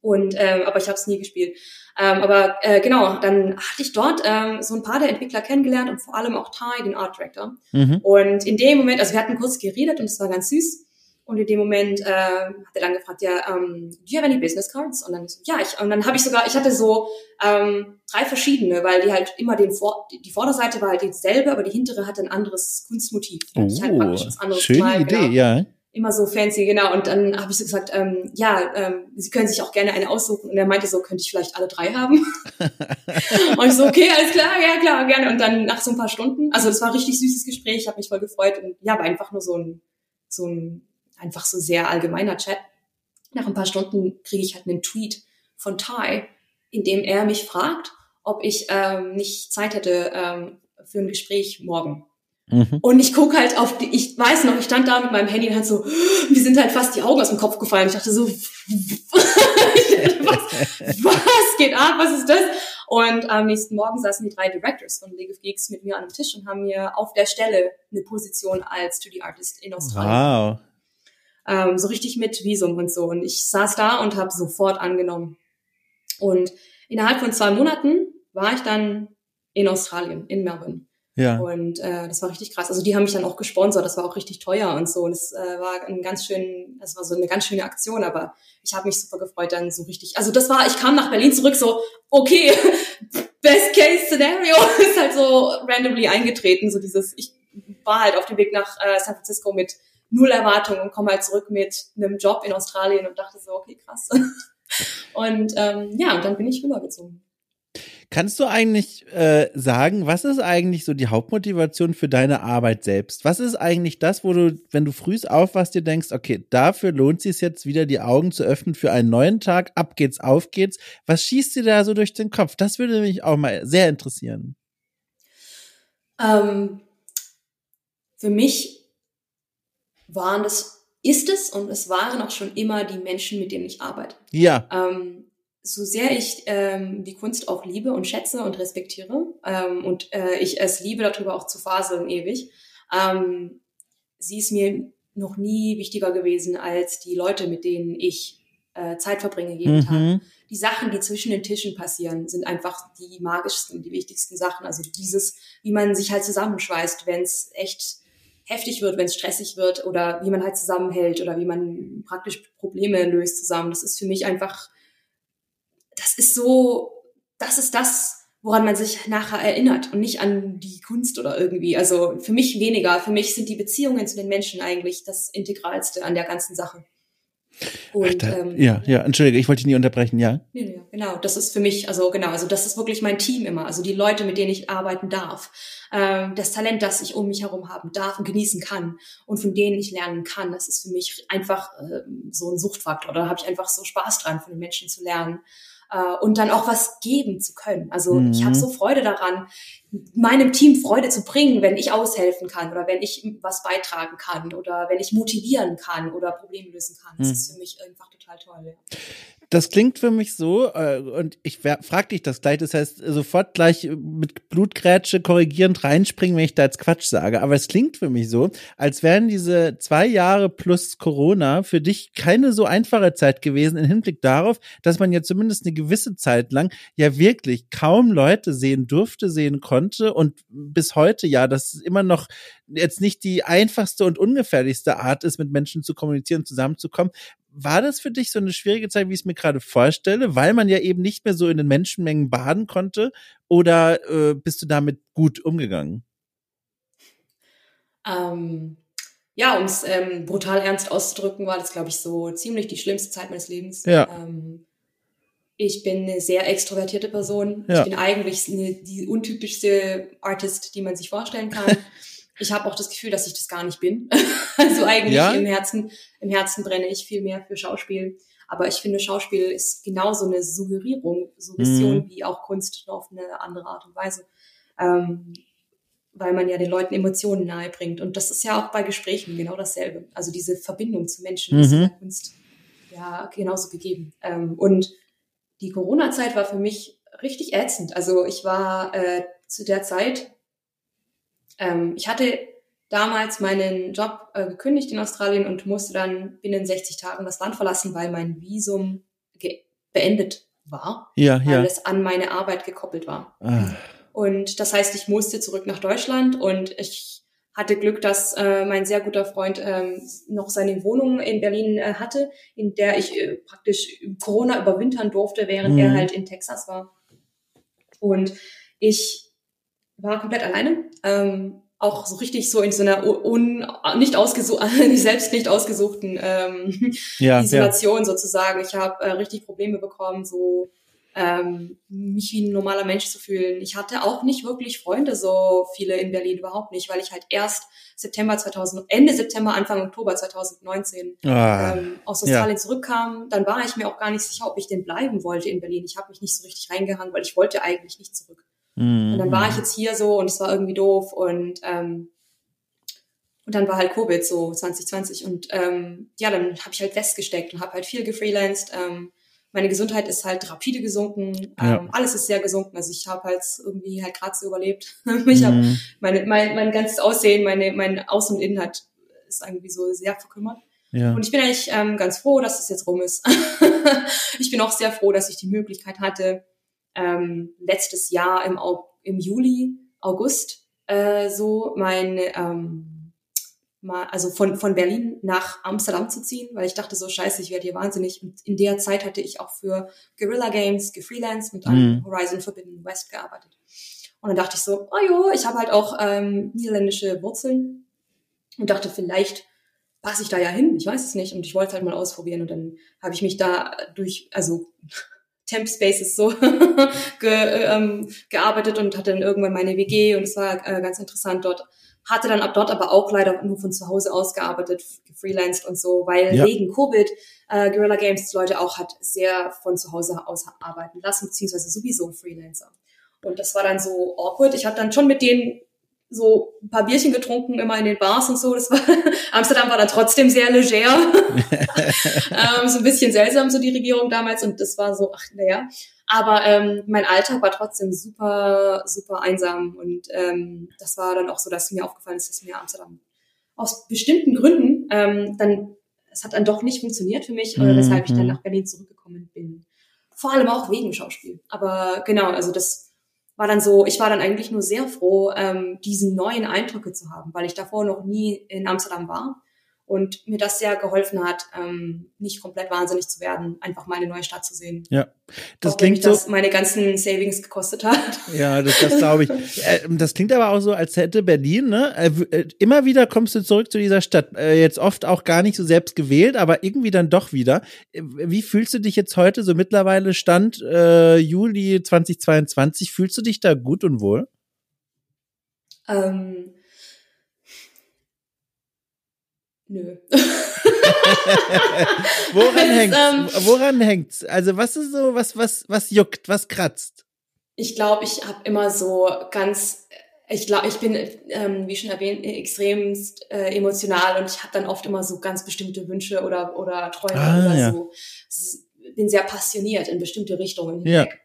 Und ähm, aber ich habe es nie gespielt. Ähm, aber äh, genau, dann hatte ich dort ähm, so ein paar der Entwickler kennengelernt und vor allem auch Ty, den Art Director. Mhm. Und in dem Moment, also wir hatten kurz geredet und es war ganz süß. Und in dem Moment äh, hat er dann gefragt, ja, ähm, do you have any business cards? Und dann ja, ich, und dann habe ich sogar, ich hatte so ähm, drei verschiedene, weil die halt immer den Vor die Vorderseite war halt dieselbe, aber die hintere hatte ein anderes Kunstmotiv. Hatte ich halt Oh, was anderes schöne gemalt, Idee, genau ja. immer so fancy, genau. Und dann habe ich so gesagt, ähm, ja, ähm, Sie können sich auch gerne eine aussuchen. Und er meinte so, könnte ich vielleicht alle drei haben? und ich so, okay, alles klar, ja klar, gerne. Und dann nach so ein paar Stunden, also das war ein richtig süßes Gespräch, ich habe mich voll gefreut und ja, war einfach nur so ein, so ein, einfach so sehr allgemeiner Chat. Nach ein paar Stunden kriege ich halt einen Tweet von Ty, in dem er mich fragt, ob ich ähm, nicht Zeit hätte ähm, für ein Gespräch morgen. Mhm. Und ich guck halt auf die, ich weiß noch, ich stand da mit meinem Handy und halt so, mir sind halt fast die Augen aus dem Kopf gefallen. Ich dachte so, was, was geht ab, was ist das? Und am nächsten Morgen saßen die drei Directors von League of Geeks mit mir an einem Tisch und haben mir auf der Stelle eine Position als 2D-Artist in Australien. Wow. Ähm, so richtig mit Visum und so. Und ich saß da und habe sofort angenommen. Und innerhalb von zwei Monaten war ich dann in Australien, in Melbourne. Ja. Und äh, das war richtig krass. Also die haben mich dann auch gesponsert, das war auch richtig teuer und so. Und es äh, war ein ganz schön, das war so eine ganz schöne Aktion, aber ich habe mich super gefreut, dann so richtig. Also das war, ich kam nach Berlin zurück, so, okay, Best Case Scenario ist halt so randomly eingetreten. So dieses, ich war halt auf dem Weg nach äh, San Francisco mit null Erwartungen und komme halt zurück mit einem Job in Australien und dachte so, okay, krass. Und ähm, ja, und dann bin ich rübergezogen. Kannst du eigentlich äh, sagen, was ist eigentlich so die Hauptmotivation für deine Arbeit selbst? Was ist eigentlich das, wo du, wenn du frühst aufwachst, dir denkst, okay, dafür lohnt es sich jetzt wieder die Augen zu öffnen für einen neuen Tag, ab geht's, auf geht's. Was schießt dir da so durch den Kopf? Das würde mich auch mal sehr interessieren. Ähm, für mich waren das, ist es und es waren auch schon immer die Menschen, mit denen ich arbeite. Ja. Ähm, so sehr ich ähm, die Kunst auch liebe und schätze und respektiere ähm, und äh, ich es liebe, darüber auch zu faseln ewig, ähm, sie ist mir noch nie wichtiger gewesen als die Leute, mit denen ich äh, Zeit verbringe jeden Tag. Mhm. die Sachen, die zwischen den Tischen passieren, sind einfach die magischsten, die wichtigsten Sachen. Also dieses, wie man sich halt zusammenschweißt, wenn es echt heftig wird, wenn es stressig wird oder wie man halt zusammenhält oder wie man praktisch Probleme löst zusammen. Das ist für mich einfach, das ist so, das ist das, woran man sich nachher erinnert und nicht an die Kunst oder irgendwie. Also für mich weniger. Für mich sind die Beziehungen zu den Menschen eigentlich das Integralste an der ganzen Sache. Und, Ach, da, ähm, ja, ja, entschuldige, ich wollte dich nie unterbrechen, ja. Genau, das ist für mich, also genau, also das ist wirklich mein Team immer, also die Leute, mit denen ich arbeiten darf, ähm, das Talent, das ich um mich herum haben darf und genießen kann und von denen ich lernen kann, das ist für mich einfach äh, so ein Suchtfaktor, da habe ich einfach so Spaß dran, von den Menschen zu lernen äh, und dann auch was geben zu können. Also mhm. ich habe so Freude daran, meinem Team Freude zu bringen, wenn ich aushelfen kann oder wenn ich was beitragen kann oder wenn ich motivieren kann oder Probleme lösen kann. Das mhm. ist für mich einfach total toll. Ja. Das klingt für mich so, äh, und ich frag dich das gleich, das heißt, sofort gleich mit Blutgrätsche korrigierend reinspringen, wenn ich da jetzt Quatsch sage. Aber es klingt für mich so, als wären diese zwei Jahre plus Corona für dich keine so einfache Zeit gewesen im Hinblick darauf, dass man ja zumindest eine gewisse Zeit lang ja wirklich kaum Leute sehen durfte, sehen konnte und bis heute ja, das ist immer noch jetzt nicht die einfachste und ungefährlichste Art ist, mit Menschen zu kommunizieren, zusammenzukommen war das für dich so eine schwierige Zeit, wie ich es mir gerade vorstelle, weil man ja eben nicht mehr so in den Menschenmengen baden konnte? Oder äh, bist du damit gut umgegangen? Ähm, ja, um es ähm, brutal ernst auszudrücken, war das, glaube ich, so ziemlich die schlimmste Zeit meines Lebens. Ja. Ähm, ich bin eine sehr extrovertierte Person. Ja. Ich bin eigentlich eine, die untypischste Artist, die man sich vorstellen kann. Ich habe auch das Gefühl, dass ich das gar nicht bin. also eigentlich ja? im Herzen, im Herzen brenne ich viel mehr für Schauspiel. Aber ich finde, Schauspiel ist genauso eine Suggerierung, Suggestion mhm. wie auch Kunst nur auf eine andere Art und Weise. Ähm, weil man ja den Leuten Emotionen nahe bringt. Und das ist ja auch bei Gesprächen genau dasselbe. Also diese Verbindung zu Menschen mhm. ist in der Kunst ja genauso gegeben. Ähm, und die Corona-Zeit war für mich richtig ätzend. Also ich war äh, zu der Zeit ähm, ich hatte damals meinen Job äh, gekündigt in Australien und musste dann binnen 60 Tagen das Land verlassen, weil mein Visum beendet war, ja, weil ja. es an meine Arbeit gekoppelt war. Ah. Und das heißt, ich musste zurück nach Deutschland und ich hatte Glück, dass äh, mein sehr guter Freund ähm, noch seine Wohnung in Berlin äh, hatte, in der ich äh, praktisch Corona überwintern durfte, während mhm. er halt in Texas war. Und ich war komplett alleine. Ähm, auch so richtig so in so einer un, nicht ausgesucht, selbst nicht ausgesuchten ähm, ja, Isolation ja. sozusagen. Ich habe äh, richtig Probleme bekommen, so ähm, mich wie ein normaler Mensch zu fühlen. Ich hatte auch nicht wirklich Freunde, so viele in Berlin überhaupt nicht, weil ich halt erst September 2000, Ende September, Anfang Oktober 2019 ah, ähm, aus Australien ja. zurückkam. Dann war ich mir auch gar nicht sicher, ob ich denn bleiben wollte in Berlin. Ich habe mich nicht so richtig reingehangen, weil ich wollte eigentlich nicht zurück. Mhm. Und dann war ich jetzt hier so und es war irgendwie doof und ähm, und dann war halt Covid so 2020 und ähm, ja, dann habe ich halt festgesteckt und habe halt viel gefreelanced. Ähm, meine Gesundheit ist halt rapide gesunken, ja. ähm, alles ist sehr gesunken. Also ich habe halt irgendwie halt gerade so überlebt. ich habe mhm. meine, mein, mein ganzes Aussehen, meine, mein Außen und Innen hat ist irgendwie so sehr verkümmert. Ja. Und ich bin eigentlich ähm, ganz froh, dass es das jetzt rum ist. ich bin auch sehr froh, dass ich die Möglichkeit hatte, ähm, letztes Jahr im, im Juli, August äh, so mein ähm, mal, also von, von Berlin nach Amsterdam zu ziehen, weil ich dachte so, scheiße, ich werde hier wahnsinnig. Und in der Zeit hatte ich auch für Guerilla Games gefreelanced mit einem mhm. Horizon Forbidden West gearbeitet. Und dann dachte ich so, oh jo, ich habe halt auch ähm, niederländische Wurzeln und dachte, vielleicht passe ich da ja hin, ich weiß es nicht. Und ich wollte es halt mal ausprobieren. Und dann habe ich mich da durch, also Temp Spaces so ge, ähm, gearbeitet und hatte dann irgendwann meine WG und es war äh, ganz interessant dort. Hatte dann ab dort aber auch leider nur von zu Hause aus gearbeitet, gefreelanced und so, weil ja. wegen Covid äh, Guerilla Games Leute auch hat sehr von zu Hause aus arbeiten lassen, beziehungsweise sowieso Freelancer. Und das war dann so awkward. Ich habe dann schon mit denen so ein paar Bierchen getrunken, immer in den Bars und so. Das war, Amsterdam war dann trotzdem sehr leger. ähm, so ein bisschen seltsam, so die Regierung damals. Und das war so, ach, naja. Aber ähm, mein Alltag war trotzdem super, super einsam. Und ähm, das war dann auch so, dass mir aufgefallen ist, dass mir Amsterdam aus bestimmten Gründen ähm, dann, es hat dann doch nicht funktioniert für mich, mhm. weshalb ich dann nach Berlin zurückgekommen bin. vor allem auch wegen Schauspiel. Aber genau, also das war dann so, ich war dann eigentlich nur sehr froh, ähm, diesen neuen Eindrücke zu haben, weil ich davor noch nie in Amsterdam war und mir das sehr geholfen hat, ähm, nicht komplett wahnsinnig zu werden, einfach mal eine neue Stadt zu sehen. Ja, das Auch klingt so. Das meine ganzen Savings gekostet hat. Ja, das, das glaube ich. Äh, das klingt aber auch so, als hätte Berlin, ne? Äh, äh, immer wieder kommst du zurück zu dieser Stadt. Jetzt oft auch gar nicht so selbst gewählt, aber irgendwie dann doch wieder. Wie fühlst du dich jetzt heute so mittlerweile Stand äh, Juli 2022? Fühlst du dich da gut und wohl? Ähm Nö. woran hängt's? Ähm, woran hängt's? Also was ist so, was, was, was juckt, was kratzt? Ich glaube, ich habe immer so ganz, ich glaube, ich bin, ähm, wie schon erwähnt, extremst äh, emotional und ich habe dann oft immer so ganz bestimmte Wünsche oder oder Träume ah, oder ja. so. Bin sehr passioniert in bestimmte Richtungen hinweg. Ja.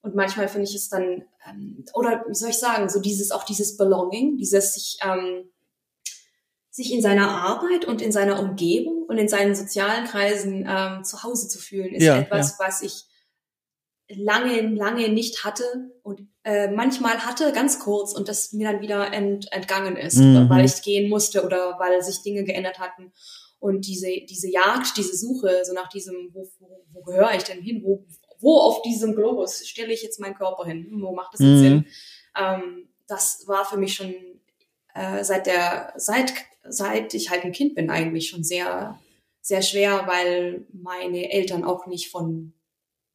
Und manchmal finde ich es dann, ähm, oder wie soll ich sagen, so dieses auch dieses Belonging, dieses sich ähm, sich in seiner Arbeit und in seiner Umgebung und in seinen sozialen Kreisen ähm, zu Hause zu fühlen, ist ja, etwas, ja. was ich lange, lange nicht hatte und äh, manchmal hatte, ganz kurz, und das mir dann wieder ent, entgangen ist, mhm. weil ich gehen musste oder weil sich Dinge geändert hatten. Und diese, diese Jagd, diese Suche, so nach diesem, wo, wo, wo gehöre ich denn hin? Wo, wo auf diesem Globus stelle ich jetzt meinen Körper hin? Wo macht das jetzt mhm. Sinn? Ähm, das war für mich schon äh, seit der, seit seit ich halt ein Kind bin, eigentlich schon sehr, sehr schwer, weil meine Eltern auch nicht von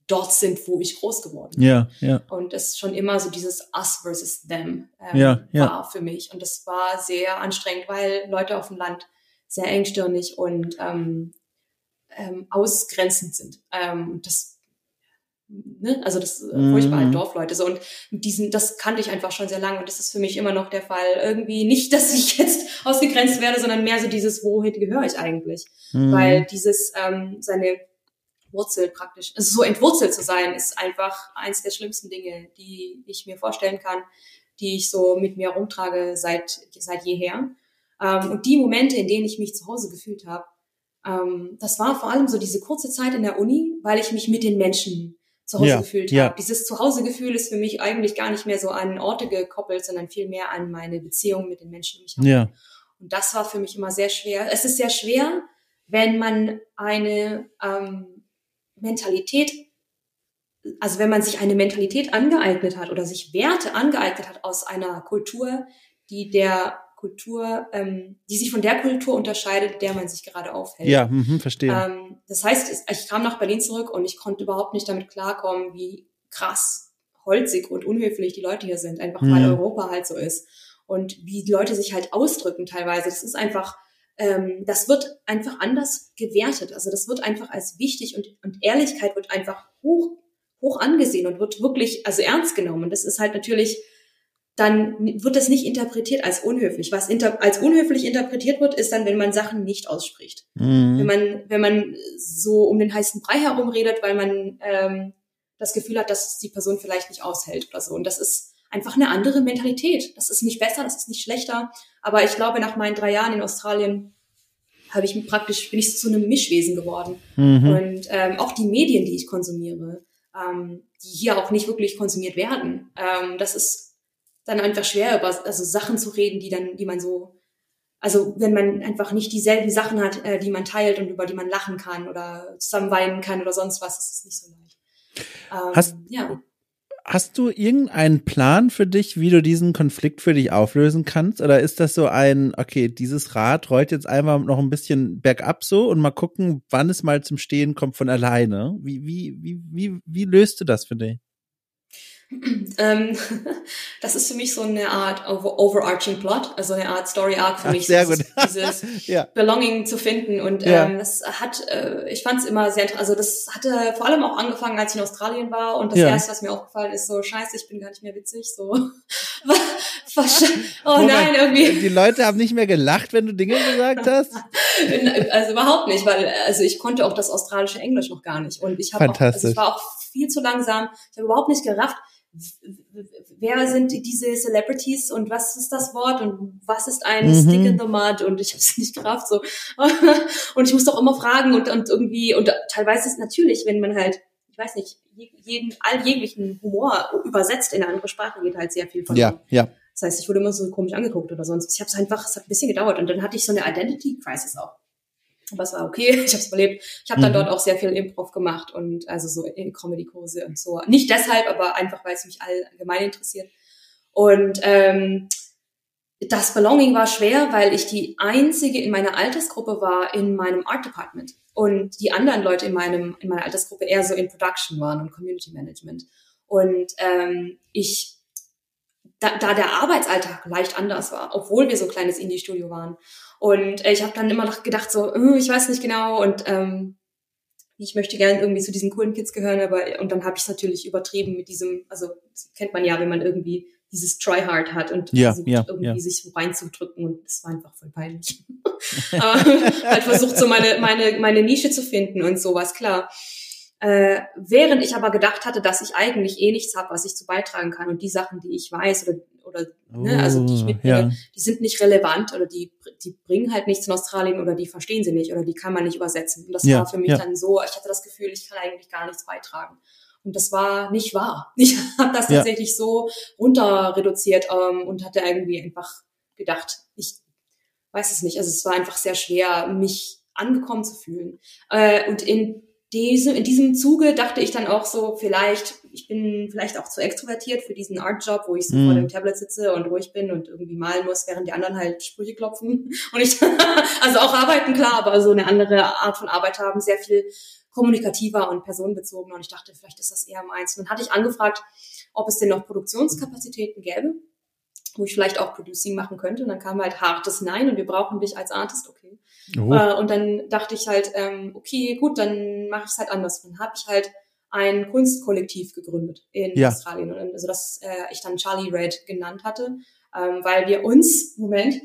dort sind, wo ich groß geworden bin. Ja, ja. Und es schon immer so dieses Us versus Them ähm, ja, ja. war für mich. Und das war sehr anstrengend, weil Leute auf dem Land sehr engstirnig und ähm, ähm, ausgrenzend sind. Ähm, das ne? also das äh, mhm. furchtbar halt Dorfleute so und diesen das kannte ich einfach schon sehr lange und das ist für mich immer noch der Fall irgendwie nicht dass ich jetzt ausgegrenzt werde sondern mehr so dieses wohin gehöre ich eigentlich mhm. weil dieses ähm, seine Wurzel praktisch also so entwurzelt zu sein ist einfach eins der schlimmsten Dinge die ich mir vorstellen kann die ich so mit mir rumtrage seit seit jeher ähm, und die Momente in denen ich mich zu Hause gefühlt habe ähm, das war vor allem so diese kurze Zeit in der Uni, weil ich mich mit den Menschen zu Hause ja, gefühlt ja. habe. Dieses Zuhausegefühl ist für mich eigentlich gar nicht mehr so an Orte gekoppelt, sondern vielmehr an meine Beziehung mit den Menschen um mich herum. Ja. Und das war für mich immer sehr schwer. Es ist sehr schwer, wenn man eine ähm, Mentalität, also wenn man sich eine Mentalität angeeignet hat oder sich Werte angeeignet hat aus einer Kultur, die der Kultur, ähm, die sich von der Kultur unterscheidet, der man sich gerade aufhält. Ja, mh, verstehe. Ähm, das heißt, ich kam nach Berlin zurück und ich konnte überhaupt nicht damit klarkommen, wie krass holzig und unhöflich die Leute hier sind, einfach weil mhm. Europa halt so ist. Und wie die Leute sich halt ausdrücken teilweise. Das ist einfach, ähm, das wird einfach anders gewertet. Also das wird einfach als wichtig und, und Ehrlichkeit wird einfach hoch, hoch angesehen und wird wirklich, also ernst genommen. Und das ist halt natürlich dann wird das nicht interpretiert als unhöflich. Was inter als unhöflich interpretiert wird, ist dann, wenn man Sachen nicht ausspricht. Mhm. Wenn man, wenn man so um den heißen Brei herum redet, weil man ähm, das Gefühl hat, dass die Person vielleicht nicht aushält oder so. Und das ist einfach eine andere Mentalität. Das ist nicht besser, das ist nicht schlechter. Aber ich glaube, nach meinen drei Jahren in Australien habe ich praktisch bin ich zu einem Mischwesen geworden. Mhm. Und ähm, auch die Medien, die ich konsumiere, ähm, die hier auch nicht wirklich konsumiert werden, ähm, das ist dann einfach schwer über also Sachen zu reden, die dann, die man so, also wenn man einfach nicht dieselben Sachen hat, äh, die man teilt und über die man lachen kann oder zusammen weinen kann oder sonst was, ist es nicht so leicht. Ähm, hast, ja. hast du irgendeinen Plan für dich, wie du diesen Konflikt für dich auflösen kannst? Oder ist das so ein, okay, dieses Rad rollt jetzt einmal noch ein bisschen bergab so und mal gucken, wann es mal zum Stehen kommt von alleine? Wie, wie, wie, wie, wie löst du das für dich? Ähm, das ist für mich so eine Art overarching Plot, also eine Art Story Arc für Ach, mich, sehr gut. dieses ja. Belonging zu finden. Und ja. ähm, das hat, äh, ich fand es immer sehr, also das hatte vor allem auch angefangen, als ich in Australien war. Und das ja. erste, was mir aufgefallen ist, so Scheiße, ich bin gar nicht mehr witzig. So, oh nein, irgendwie. Die Leute haben nicht mehr gelacht, wenn du Dinge gesagt hast. also überhaupt nicht, weil also ich konnte auch das australische Englisch noch gar nicht. Und ich habe, also ich war auch viel zu langsam. Ich habe überhaupt nicht gerafft wer sind diese Celebrities und was ist das Wort und was ist ein mhm. Stick in the Mud und ich habe es nicht gerafft so und ich muss doch immer fragen und, und irgendwie und teilweise ist natürlich, wenn man halt ich weiß nicht, jeden, all jeglichen Humor übersetzt in eine andere Sprache geht halt sehr viel von. Ja, ja. Das heißt, ich wurde immer so komisch angeguckt oder sonst. Ich habe es einfach, es hat ein bisschen gedauert und dann hatte ich so eine Identity Crisis auch. Aber es war okay, ich habe es überlebt. Ich habe dann mhm. dort auch sehr viel Improv gemacht und also so in Comedy-Kurse und so. Nicht deshalb, aber einfach, weil es mich allgemein interessiert. Und ähm, das Belonging war schwer, weil ich die einzige in meiner Altersgruppe war in meinem Art Department und die anderen Leute in meinem in meiner Altersgruppe eher so in Production waren und Community Management. Und ähm, ich da, da der Arbeitsalltag leicht anders war, obwohl wir so ein kleines Indie-Studio waren. Und äh, ich habe dann immer noch gedacht, so, äh, ich weiß nicht genau und ähm, ich möchte gerne irgendwie zu diesen coolen Kids gehören, aber und dann habe ich es natürlich übertrieben mit diesem, also kennt man ja, wenn man irgendwie dieses Try-Hard hat und ja, versucht ja, irgendwie ja. sich reinzudrücken und das war einfach voll peinlich. aber halt versucht so meine, meine, meine Nische zu finden und sowas, klar. Äh, während ich aber gedacht hatte, dass ich eigentlich eh nichts habe, was ich zu beitragen kann und die Sachen, die ich weiß oder, oder Oh, ne, also die ich mitbringe, ja. die sind nicht relevant oder die, die bringen halt nichts in Australien oder die verstehen sie nicht oder die kann man nicht übersetzen. Und das Ja, war für mich ja. dann so, ich hatte das Gefühl, ich kann eigentlich gar nichts beitragen. Und das war nicht wahr. Ich habe das tatsächlich so runter reduziert ähm, und hatte irgendwie einfach gedacht, ich weiß es nicht. Also es war einfach sehr schwer, mich angekommen zu fühlen. Äh, und in diesem, in diesem Zuge dachte ich dann auch so, vielleicht, ich bin vielleicht auch zu extrovertiert für diesen Art-Job, wo ich so Mhm. vor dem Tablet sitze und ruhig bin und irgendwie malen muss, während die anderen halt Sprüche klopfen. Und ich, also auch arbeiten, klar, aber so eine andere Art von Arbeit haben, sehr viel kommunikativer und personenbezogener. Und ich dachte, vielleicht ist das eher meins. Und dann hatte ich angefragt, ob es denn noch Produktionskapazitäten gäbe, wo ich vielleicht auch Producing machen könnte. Und dann kam halt hartes Nein und wir brauchen dich als Artist, okay. Oh. Äh, und dann dachte ich halt, ähm, okay, gut, dann mache ich es halt anders. Dann habe ich halt ein Kunstkollektiv gegründet in Ja. Australien. Also das äh, ich dann Charlie Red genannt hatte, ähm, weil wir uns, Moment,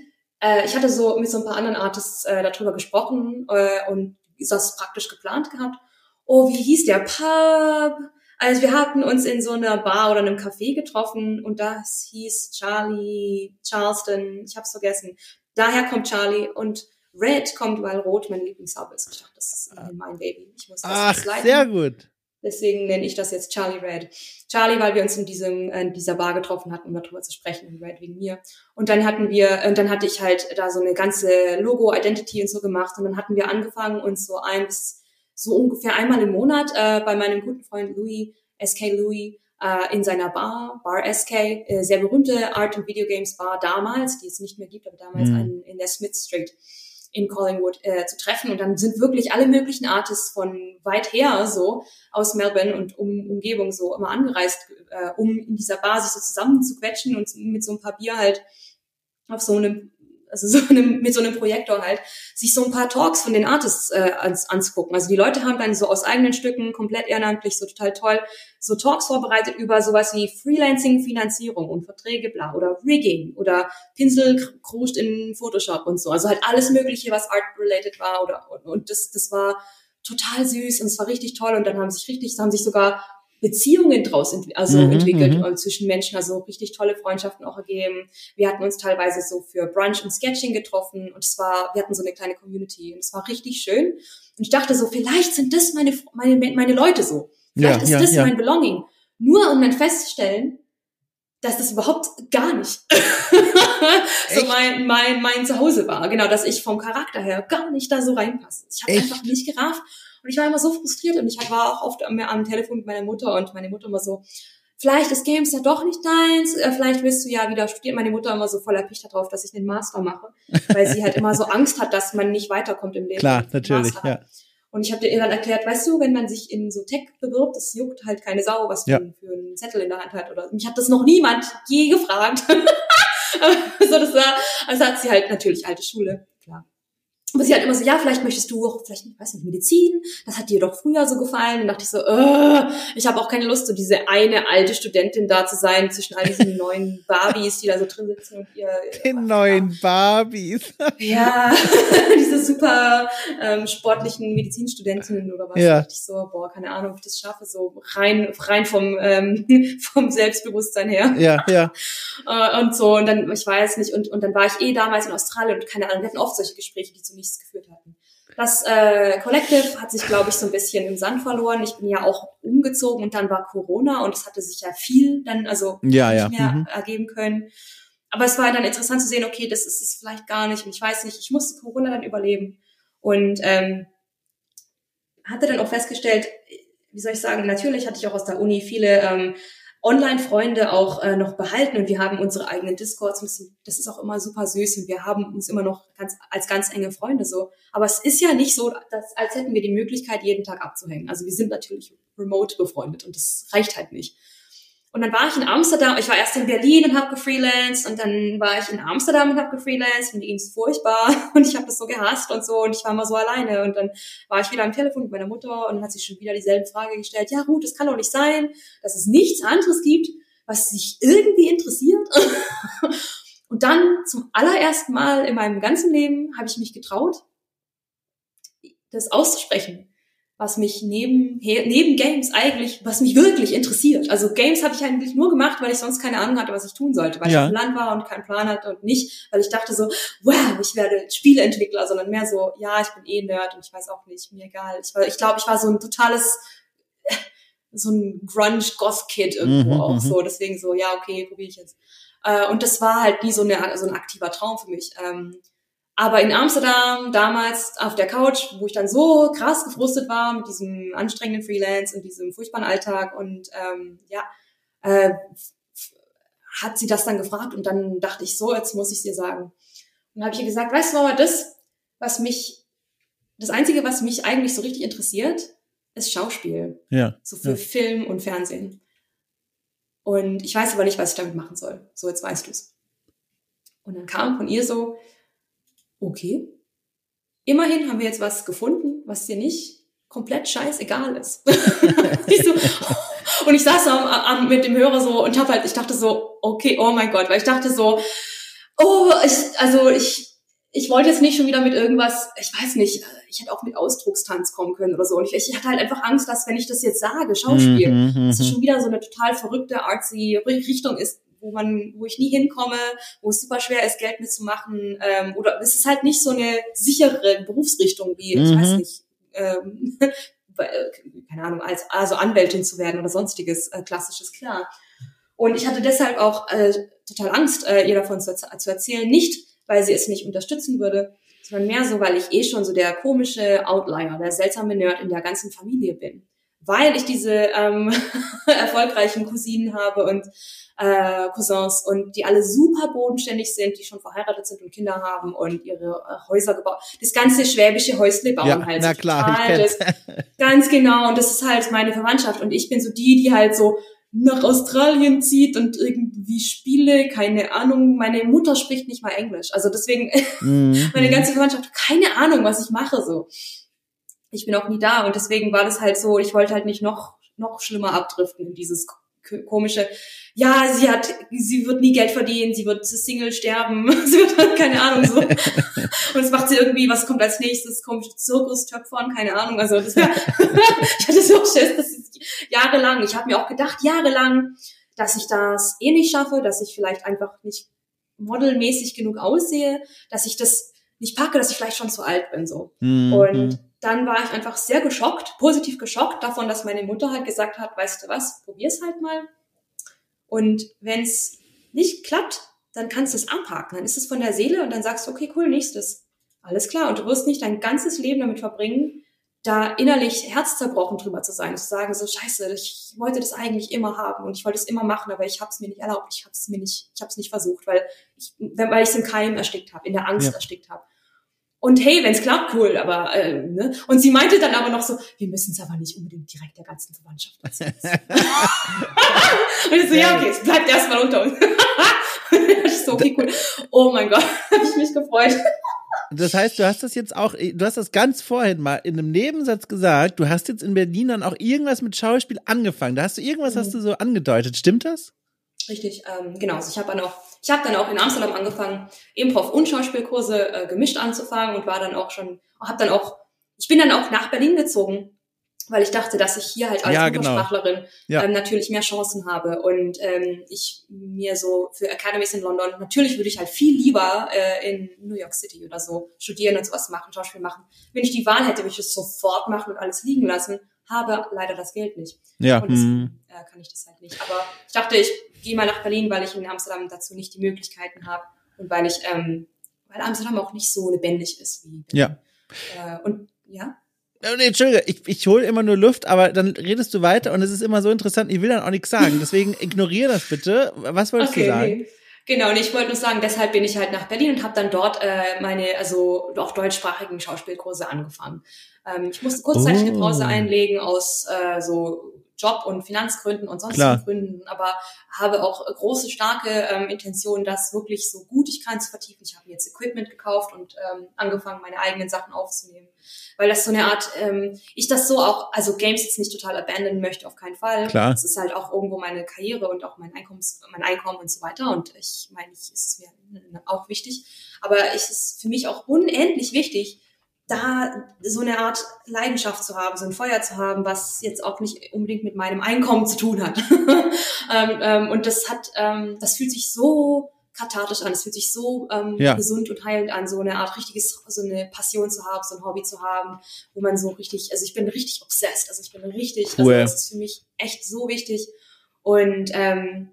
äh, ich hatte so mit so ein paar anderen Artists äh, darüber gesprochen äh, und das praktisch geplant gehabt. Oh, wie hieß der Pub? Also wir hatten uns in so einer Bar oder einem Café getroffen und das hieß Charlie Charleston. Ich hab's vergessen. Daher kommt Charlie und Red kommt, weil Rot mein Lieblingsfarbe ist. Ich dachte, das ist mein Baby. Ich muss das Ach, sehr gut. Deswegen nenne ich das jetzt Charlie Red. Charlie, weil wir uns in diesem in dieser Bar getroffen hatten, um darüber zu sprechen und Red wegen mir. Und dann hatten wir, und dann hatte ich halt da so eine ganze Logo, Identity und so gemacht. Und dann hatten wir angefangen, uns so ein bis so ungefähr einmal im Monat äh, bei meinem guten Freund Louis, SK Louis, äh, in seiner Bar, Bar SK, äh, sehr berühmte Art- und Videogames Bar damals, die es nicht mehr gibt, aber damals Mhm. einen in der Smith Street in Collingwood äh, zu treffen. Und dann sind wirklich alle möglichen Artists von weit her so aus Melbourne und um, Umgebung so immer angereist, äh, um in dieser Bar sich so zusammen zu quetschen und mit so ein paar Bier halt auf so einem also so einem, mit so einem Projektor halt, sich so ein paar Talks von den Artists äh, ans, anzugucken. Also die Leute haben dann so aus eigenen Stücken, komplett ehrenamtlich, so total toll, so Talks vorbereitet über sowas wie Freelancing, Finanzierung und Verträge, bla, oder Rigging oder Pinsel kruscht in Photoshop und so. Also halt alles Mögliche, was art-related war oder, und, und das, das war total süß und es war richtig toll und dann haben sich richtig, haben sich sogar Beziehungen draus ent also Mhm, entwickelt mhm. zwischen Menschen, also richtig tolle Freundschaften auch ergeben. Wir hatten uns teilweise so für Brunch und Sketching getroffen und es war, wir hatten so eine kleine Community und es war richtig schön. Und ich dachte so, vielleicht sind das meine, meine, meine Leute so. Vielleicht Ja, ist ja, das ja. mein Belonging. Nur um dann festzustellen, dass das überhaupt gar nicht so mein, mein, mein Zuhause war. Genau, dass ich vom Charakter her gar nicht da so reinpasse. Ich habe einfach nicht gerafft und ich war immer so frustriert und ich war auch oft am, am Telefon mit meiner Mutter und meine Mutter immer so, vielleicht ist Games ja doch nicht deins, äh, vielleicht willst du ja wieder studieren. Meine Mutter immer so voller Picht darauf, dass ich den Master mache, weil sie halt immer so Angst hat, dass man nicht weiterkommt im Leben. Klar, man natürlich, Master ja. Und ich habe ihr dann erklärt, weißt du, wenn man sich in so Tech bewirbt, das juckt halt keine Sau, was Ja. du für einen Zettel in der Hand hat. Oder mich hat das noch niemand je gefragt. so, das war, also hat sie halt natürlich alte Schule, Aber sie hat immer so, ja, vielleicht möchtest du auch, vielleicht, ich weiß nicht, Medizin, das hat dir doch früher so gefallen. Und dachte ich so, äh, ich habe auch keine Lust, so diese eine alte Studentin da zu sein, zwischen all diesen neuen Barbies, die da so drin sitzen und ihr... Den neuen Barbies. Ja, diese super ähm, sportlichen Medizinstudentinnen oder was. Ja. Da dachte ich so, boah, keine Ahnung, ob ich das schaffe, so rein, rein vom, ähm, vom Selbstbewusstsein her. Ja, ja. Äh, und so, und dann, ich weiß nicht, und, und dann war ich eh damals in Australien und keine Ahnung, wir hatten oft solche Gespräche, die zu nichts geführt hatten. Das äh, Collective hat sich, glaube ich, so ein bisschen im Sand verloren. Ich bin ja auch umgezogen und dann war Corona und es hatte sich ja viel dann also ja, nicht ja. mehr Mhm. ergeben können. Aber es war dann interessant zu sehen, okay, das ist es vielleicht gar nicht und ich weiß nicht, ich musste Corona dann überleben und ähm, hatte dann auch festgestellt, wie soll ich sagen, natürlich hatte ich auch aus der Uni viele ähm, Online-Freunde auch äh, noch behalten und wir haben unsere eigenen Discords. Das das ist auch immer super süß und wir haben uns immer noch ganz, als ganz enge Freunde so. Aber es ist ja nicht so, dass, als hätten wir die Möglichkeit, jeden Tag abzuhängen. Also wir sind natürlich remote befreundet und das reicht halt nicht. Und dann war ich in Amsterdam, ich war erst in Berlin und habe gefreelanced. Und dann war ich in Amsterdam und habe gefreelanced. Und mir ging's furchtbar. Und ich habe das so gehasst und so. Und ich war immer so alleine. Und dann war ich wieder am Telefon mit meiner Mutter. Und dann hat sie schon wieder dieselbe Frage gestellt, ja Ruth, es kann doch nicht sein, dass es nichts anderes gibt, was sich irgendwie interessiert. und dann zum allerersten Mal in meinem ganzen Leben habe ich mich getraut, das auszusprechen was mich neben, neben Games eigentlich, was mich wirklich interessiert. Also Games habe ich eigentlich nur gemacht, weil ich sonst keine Ahnung hatte, was ich tun sollte, weil Ja. ich dem Land war und keinen Plan hatte und nicht, weil ich dachte so, wow, ich werde Spieleentwickler, sondern mehr so, ja, ich bin eh Nerd und ich weiß auch nicht, mir egal. Ich war, ich glaube, ich war so ein totales, so ein Grunge-Goth-Kid irgendwo Mhm, auch mhm. so. Deswegen so, ja, okay, probiere ich jetzt. Äh, und das war halt nie so, eine, so ein aktiver Traum für mich. Aber in Amsterdam damals auf der Couch, wo ich dann so krass gefrustet war mit diesem anstrengenden Freelance und diesem furchtbaren Alltag und ähm, ja, äh, hat sie das dann gefragt und dann dachte ich so, jetzt muss ich dir sagen. Und dann habe ich ihr gesagt, weißt du, Mama, das, was mich, das Einzige, was mich eigentlich so richtig interessiert, ist Schauspiel. Ja. So für Ja. Film und Fernsehen. Und ich weiß aber nicht, was ich damit machen soll. So, jetzt weißt du's. Und dann kam von ihr so, okay, immerhin haben wir jetzt was gefunden, was dir nicht komplett scheißegal ist. und ich saß am, am, mit dem Hörer so und hab halt, ich dachte so, okay, oh mein Gott, weil ich dachte so, oh, ich, also ich, ich wollte jetzt nicht schon wieder mit irgendwas, ich weiß nicht, ich hätte auch mit Ausdruckstanz kommen können oder so. Und ich, ich hatte halt einfach Angst, dass wenn ich das jetzt sage, Schauspiel, Mhm, dass es mhm. schon wieder so eine total verrückte, artsy Richtung ist, wo man, wo ich nie hinkomme, wo es super schwer ist, Geld mitzumachen, ähm, oder es ist halt nicht so eine sichere Berufsrichtung wie, ich Mhm. weiß nicht, ähm, äh, keine Ahnung, als also Anwältin zu werden oder sonstiges äh, klassisches, klar. Und ich hatte deshalb auch äh, total Angst, äh, ihr davon zu, zu erzählen, nicht, weil sie es nicht unterstützen würde, sondern mehr so, weil ich eh schon so der komische Outlier, der seltsame Nerd in der ganzen Familie bin. Weil ich diese ähm, erfolgreichen Cousinen habe und äh, Cousins und die alle super bodenständig sind, die schon verheiratet sind und Kinder haben und ihre äh, Häuser gebaut. Das ganze schwäbische Häusle bauen Ja, halt. na klar, ich total kenn's. das- Ganz genau. Und das ist halt meine Verwandtschaft. Und ich bin so die, die halt so nach Australien zieht und irgendwie Spiele, keine Ahnung. Meine Mutter spricht nicht mal Englisch. Also deswegen, Mhm, meine mhm. ganze Verwandtschaft, keine Ahnung, was ich mache so. Ich bin auch nie da und deswegen war das halt so, ich wollte halt nicht noch, noch schlimmer abdriften in dieses komische, ja, sie hat, sie wird nie Geld verdienen, sie wird Single sterben, sie wird halt, keine Ahnung, so. Und es macht sie irgendwie, was kommt als nächstes, komische Zirkustöpfern, keine Ahnung, also das war, ich hatte so Schiss, das ist jahrelang, ich habe mir auch gedacht, jahrelang, dass ich das eh nicht schaffe, dass ich vielleicht einfach nicht modelmäßig genug aussehe, dass ich das nicht packe, dass ich vielleicht schon zu alt bin, so. Mhm, Und dann war ich einfach sehr geschockt, positiv geschockt davon, dass meine Mutter halt gesagt hat, weißt du was, probier's halt mal. Und wenn es nicht klappt, dann kannst du es abhaken. Dann ist es von der Seele und dann sagst du, okay, cool, nächstes. Alles klar. Und du wirst nicht dein ganzes Leben damit verbringen, da innerlich herzzerbrochen drüber zu sein, zu sagen, so scheiße, ich wollte das eigentlich immer haben und ich wollte es immer machen, aber ich habe es mir nicht erlaubt, ich habe es mir nicht, ich habe es nicht versucht, weil ich, weil ich es im Keim erstickt habe, in der Angst Ja. erstickt habe. Und hey, wenn es klappt, cool, aber äh, ne? Und sie meinte dann aber noch so, wir müssen es aber nicht unbedingt direkt der ganzen Verwandtschaft erzählen. und ich so, ja, okay, es bleibt erstmal unter uns. so, okay, cool. Oh mein Gott, habe ich mich gefreut. Das heißt, du hast das jetzt auch, du hast das ganz vorhin mal in einem Nebensatz gesagt, du hast jetzt in Berlin dann auch irgendwas mit Schauspiel angefangen. Da hast du irgendwas, hast du so angedeutet. Stimmt das? Richtig, ähm, genau. Also ich habe dann auch, ich habe dann auch in Amsterdam angefangen, Improv und Schauspielkurse äh, gemischt anzufangen und war dann auch schon, habe dann auch, ich bin dann auch nach Berlin gezogen, weil ich dachte, dass ich hier halt als Ja, Muttersprachlerin genau. Ja. ähm, natürlich mehr Chancen habe und ähm, ich mir so für Academies in London natürlich würde ich halt viel lieber äh, in New York City oder so studieren und sowas machen, Schauspiel machen. Wenn ich die Wahl hätte, würde ich es sofort machen und alles liegen lassen. Habe leider das Geld nicht. Ja, Und hm. äh, kann ich das halt nicht. Aber ich dachte, ich gehe mal nach Berlin, weil ich in Amsterdam dazu nicht die Möglichkeiten habe und weil ich, ähm, weil Amsterdam auch nicht so lebendig ist wie Berlin. ja. Äh, und ja, nee, Entschuldige, ich, ich hole immer nur Luft, aber dann redest du weiter und es ist immer so interessant, ich will dann auch nichts sagen. Deswegen ignoriere das bitte. Was wolltest du sagen? nee. Genau, und ich wollte nur sagen, deshalb bin ich halt nach Berlin und habe dann dort äh, meine, also auch deutschsprachigen Schauspielkurse angefangen. Ähm, ich musste kurzzeitig eine Oh. Pause einlegen aus äh, so Job- und Finanzgründen und sonstigen Klar. Gründen, aber habe auch große, starke ähm, Intentionen, das wirklich so gut ich kann zu vertiefen. Ich habe mir jetzt Equipment gekauft und ähm, angefangen, meine eigenen Sachen aufzunehmen, weil das so eine Art, ähm, ich das so auch, also Games jetzt nicht total abandonen möchte, auf keinen Fall. Klar. Es ist halt auch irgendwo meine Karriere und auch mein, Einkommens, mein Einkommen und so weiter. Und ich meine, ich, ist es mir auch wichtig. Aber es ist für mich auch unendlich wichtig, da so eine Art Leidenschaft zu haben, so ein Feuer zu haben, was jetzt auch nicht unbedingt mit meinem Einkommen zu tun hat. ähm, ähm, und das hat, ähm, das fühlt sich so kathartisch an, es fühlt sich so ähm, Ja. gesund und heilend an, so eine Art richtiges, so eine Passion zu haben, so ein Hobby zu haben, wo man so richtig, also ich bin richtig obsessed, also ich bin richtig, Cool. also das ist für mich echt so wichtig. Und ähm,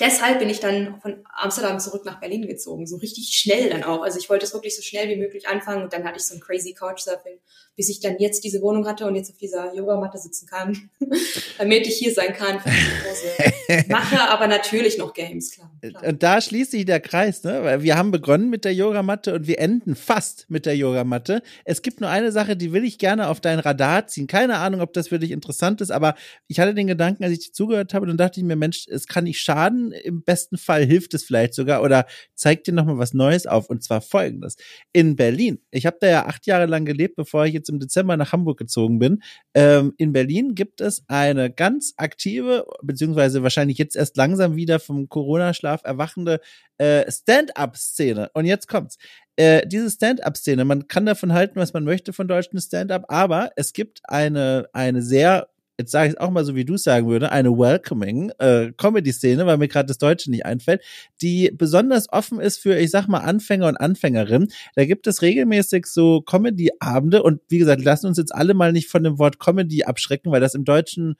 deshalb bin ich dann von Amsterdam zurück nach Berlin gezogen, so richtig schnell dann auch. Also ich wollte es wirklich so schnell wie möglich anfangen und dann hatte ich so ein crazy Couchsurfing, bis ich dann jetzt diese Wohnung hatte und jetzt auf dieser Yogamatte sitzen kann, damit ich hier sein kann für die Kurse. Mache aber natürlich noch Games, klar. klar. Und da schließt sich der Kreis, ne? Weil wir haben begonnen mit der Yogamatte und wir enden fast mit der Yogamatte. Es gibt nur eine Sache, die will ich gerne auf dein Radar ziehen. Keine Ahnung, ob das für dich interessant ist, aber ich hatte den Gedanken, als ich dir zugehört habe, dann dachte ich mir, Mensch, es kann nicht schaden. Im besten Fall hilft es vielleicht sogar oder zeigt dir nochmal was Neues auf. Und zwar folgendes. In Berlin, ich habe da ja acht Jahre lang gelebt, bevor ich jetzt im Dezember nach Hamburg gezogen bin. Ähm, in Berlin gibt es eine ganz aktive, beziehungsweise wahrscheinlich jetzt erst langsam wieder vom Corona-Schlaf erwachende äh, Stand-up-Szene. Und jetzt kommt's. Äh, diese Stand-up-Szene, man kann davon halten, was man möchte von deutschen Stand-up, aber es gibt eine, eine sehr Jetzt sage ich es auch mal so, wie du sagen würde, eine welcoming äh, Comedy-Szene, weil mir gerade das Deutsche nicht einfällt, die besonders offen ist für, ich sag mal, Anfänger und Anfängerinnen. Da gibt es regelmäßig so Comedy-Abende und wie gesagt, lassen uns jetzt alle mal nicht von dem Wort Comedy abschrecken, weil das im Deutschen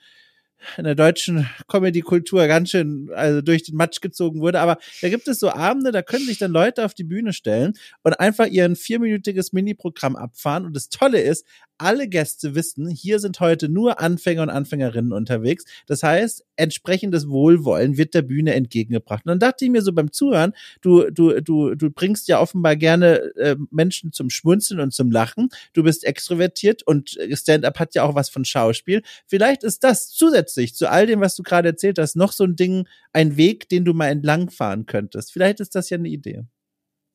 in der deutschen Comedy-Kultur ganz schön also durch den Matsch gezogen wurde. Aber da gibt es so Abende, da können sich dann Leute auf die Bühne stellen und einfach ihren vierminütiges Mini-Programm abfahren. Und das Tolle ist, alle Gäste wissen, hier sind heute nur Anfänger und Anfängerinnen unterwegs. Das heißt, entsprechendes Wohlwollen wird der Bühne entgegengebracht. Und dann dachte ich mir so beim Zuhören, du, du, du, du bringst ja offenbar gerne äh, Menschen zum Schmunzeln und zum Lachen. Du bist extrovertiert und Stand-up hat ja auch was von Schauspiel. Vielleicht ist das zusätzlich zu all dem, was du gerade erzählt hast, noch so ein Ding, ein Weg, den du mal entlangfahren könntest. Vielleicht ist das ja eine Idee.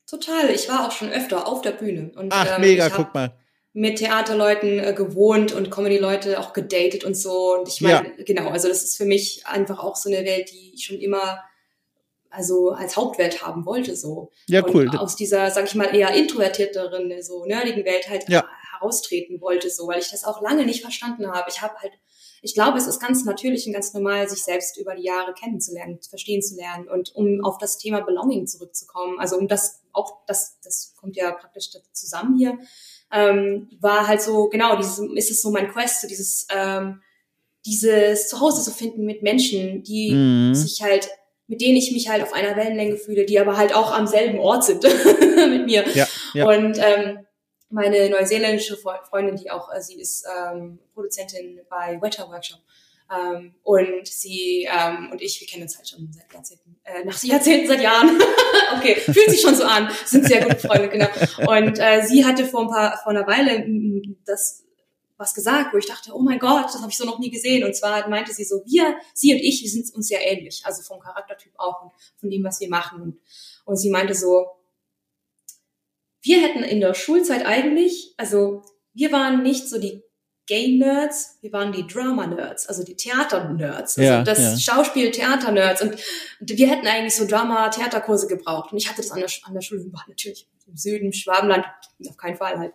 Total, ich war auch schon öfter auf der Bühne. Und, Ach, ähm, mega, guck mal. Mit Theaterleuten äh, gewohnt und Comedy-Leute auch gedatet und so. Und ich meine, genau, also das ist für mich einfach auch so eine Welt, die ich schon immer also als Hauptwelt haben wollte so. Ja, und cool. aus dieser, sag ich mal, eher introvertierteren, so nerdigen Welt halt Ja. heraustreten wollte so, weil ich das auch lange nicht verstanden habe. Ich habe halt, ich glaube, es ist ganz natürlich und ganz normal, sich selbst über die Jahre kennenzulernen, verstehen zu lernen und um auf das Thema Belonging zurückzukommen, also um das auch, das, das kommt ja praktisch zusammen hier, ähm, war halt so, genau, dieses, ist es so mein Quest, so dieses, ähm, dieses Zuhause zu finden mit Menschen, die Mhm. sich halt, mit denen ich mich halt auf einer Wellenlänge fühle, die aber halt auch am selben Ort sind mit mir. Ja, ja. Und ähm, meine neuseeländische Fre- Freundin, die auch, äh, sie ist ähm, Produzentin bei Wetter Workshop. Ähm, und sie ähm, und ich, wir kennen uns halt schon seit Jahrzehnten, äh, nach Jahrzehnten, seit Jahren. okay, fühlt sich schon so an, sind sehr gute Freunde, genau. Und äh, sie hatte vor ein paar, vor einer Weile das was gesagt, wo ich dachte, oh mein Gott, das habe ich so noch nie gesehen. Und zwar meinte sie so, wir, sie und ich, wir sind uns sehr ähnlich, also vom Charaktertyp auch und von dem, was wir machen. Und, und sie meinte so, wir hätten in der Schulzeit eigentlich, also wir waren nicht so die Gay-Nerds, wir waren die Drama-Nerds, also die Theater-Nerds, also Ja, das ja. Schauspiel-Theater-Nerds. Und wir hätten eigentlich so Drama-Theaterkurse gebraucht. Und ich hatte das an der, an der Schule, war natürlich im Süden, Schwabenland, auf keinen Fall, halt,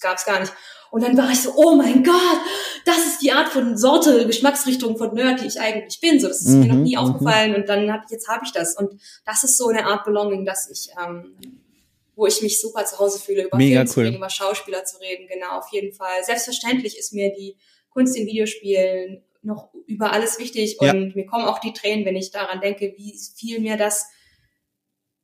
gab es gar nicht. Und dann war ich so, oh mein Gott, das ist die Art von Sorte, Geschmacksrichtung von Nerd, die ich eigentlich bin. So, das ist mir noch Mhm, nie mhm. aufgefallen. Und dann hab, jetzt habe ich das. Und das ist so eine Art Belonging, dass ich, ähm, wo ich mich super zu Hause fühle, über Mega Film zu cool. reden, über Schauspieler zu reden, genau, auf jeden Fall. Selbstverständlich ist mir die Kunst in Videospielen noch über alles wichtig Ja. und mir kommen auch die Tränen, wenn ich daran denke, wie viel mir das,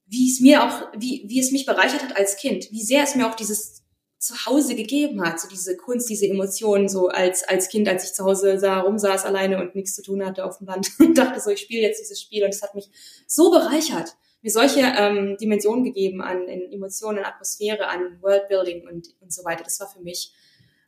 wie es mir auch, wie, wie es mich bereichert hat als Kind, wie sehr es mir auch dieses Zuhause gegeben hat, so diese Kunst, diese Emotionen, so als, als Kind, als ich zu Hause sah, rumsaß alleine und nichts zu tun hatte auf dem Land und dachte so, ich spiele jetzt dieses Spiel und es hat mich so bereichert, mir solche ähm, Dimensionen gegeben an in Emotionen, an Atmosphäre, an Worldbuilding und, und so weiter. Das war für mich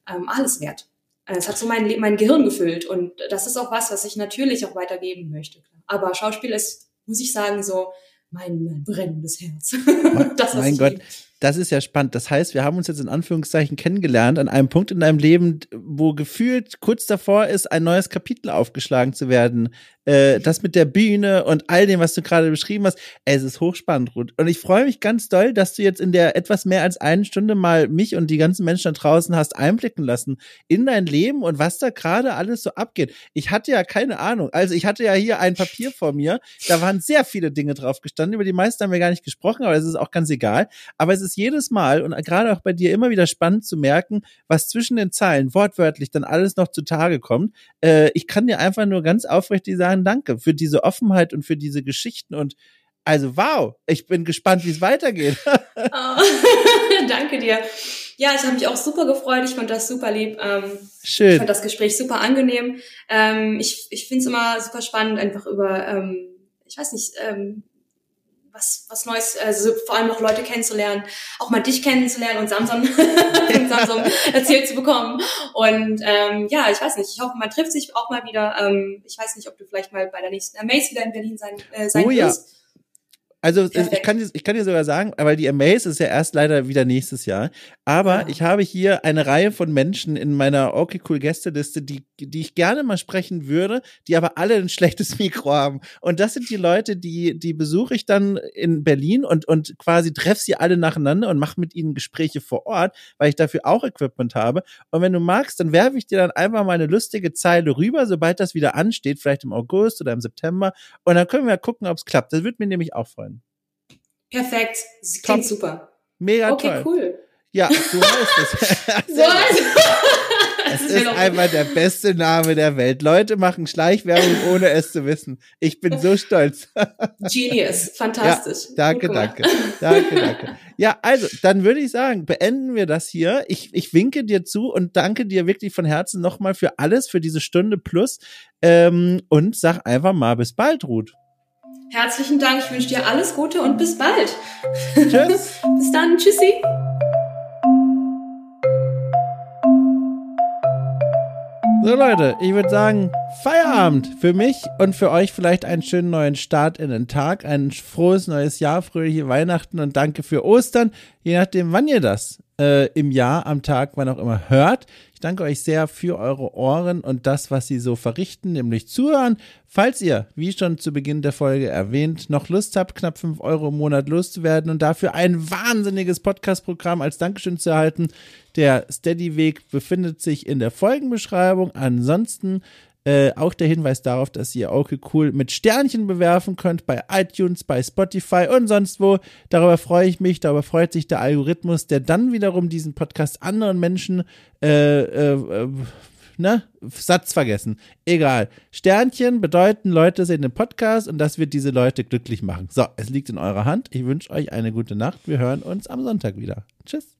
ähm, alles wert. Äh, Es hat so mein, mein Gehirn gefüllt und das ist auch was, was ich natürlich auch weitergeben möchte. Aber Schauspiel ist, muss ich sagen, so mein, brennendes Herz. das, mein Gott, das ist ja spannend. Das heißt, wir haben uns jetzt in Anführungszeichen kennengelernt an einem Punkt in deinem Leben, wo gefühlt kurz davor ist, ein neues Kapitel aufgeschlagen zu werden. Äh, das mit der Bühne und all dem, was du gerade beschrieben hast, es ist hochspannend, Ruth. Und ich freue mich ganz doll, dass du jetzt in der etwas mehr als eine Stunde mal mich und die ganzen Menschen da draußen hast einblicken lassen in dein Leben und was da gerade alles so abgeht. Ich hatte ja keine Ahnung. Also ich hatte ja hier ein Papier vor mir, da waren sehr viele Dinge drauf gestanden, über die meisten haben wir gar nicht gesprochen, aber es ist auch ganz egal. Aber es ist jedes Mal und gerade auch bei dir immer wieder spannend zu merken, was zwischen den Zeilen wortwörtlich dann alles noch zutage kommt. Äh, ich kann dir einfach nur ganz aufrichtig sagen, danke für diese Offenheit und für diese Geschichten und also wow, ich bin gespannt, wie es weitergeht. Ah, Danke dir. Ja, ich habe mich auch super gefreut. Ich fand das super lieb. Ähm, ich Schön. fand das Gespräch super angenehm. Ähm, ich ich finde es immer super spannend, einfach über, ähm, ich weiß nicht, ähm, was, was Neues, also vor allem auch Leute kennenzulernen, auch mal dich kennenzulernen und Samsung, Samsung erzählt zu bekommen. Und ähm, ja, ich weiß nicht, ich hoffe, man trifft sich auch mal wieder. Ähm, ich weiß nicht, ob du vielleicht mal bei der nächsten Amaze wieder in Berlin sein, äh, sein Oh ja. Also es- ich Perfekt. kann, dir, ich kann dir sogar sagen, weil die Amaze ist ja erst leider wieder nächstes Jahr. Aber Ja. ich habe hier eine Reihe von Menschen in meiner Okay Cool Gästeliste, die, die ich gerne mal sprechen würde, die aber alle ein schlechtes Mikro haben. Und das sind die Leute, die, die besuche ich dann in Berlin und, und quasi treffe sie alle nacheinander und mache mit ihnen Gespräche vor Ort, weil ich dafür auch Equipment habe. Und wenn du magst, dann werfe ich dir dann einfach mal eine lustige Zeile rüber, sobald das wieder ansteht, vielleicht im August oder im September. Und dann können wir gucken, ob es klappt. Das würde mir nämlich auch freuen. Perfekt. Das klingt Top. super. Mega Okay, toll. cool. Ja, du weißt es. So, Es ist einfach der beste Name der Welt. Leute machen Schleichwerbung, ohne es zu wissen. Ich bin so stolz. Genius. Fantastisch. Danke, Gut gemacht. danke. Danke, danke. Ja, also, dann würde ich sagen, beenden wir das hier. Ich, ich winke dir zu und danke dir wirklich von Herzen nochmal für alles, für diese Stunde plus. Ähm, und sag einfach mal bis bald, Ruth. Herzlichen Dank. Ich wünsche dir alles Gute und bis bald. Tschüss. Bis dann. Tschüssi. So Leute, ich würde sagen, Feierabend für mich und für euch vielleicht einen schönen neuen Start in den Tag, ein frohes neues Jahr, fröhliche Weihnachten und danke für Ostern, je nachdem, wann ihr das äh, im Jahr, am Tag, wann auch immer hört. Ich danke euch sehr für eure Ohren und das, was sie so verrichten, nämlich zuhören. Falls ihr, wie schon zu Beginn der Folge erwähnt, noch Lust habt, knapp 5 Euro im Monat loszuwerden und dafür ein wahnsinniges Podcast-Programm als Dankeschön zu erhalten, der Steady-Weg befindet sich in der Folgenbeschreibung. Ansonsten äh, auch der Hinweis darauf, dass ihr okay cool mit Sternchen bewerfen könnt bei iTunes, bei Spotify und sonst wo. Darüber freue ich mich, darüber freut sich der Algorithmus, der dann wiederum diesen Podcast anderen Menschen äh, äh, äh, ne? Satz vergessen. Egal. Sternchen bedeuten, Leute sehen den Podcast und das wird diese Leute glücklich machen. So, es liegt in eurer Hand. Ich wünsche euch eine gute Nacht. Wir hören uns am Sonntag wieder. Tschüss.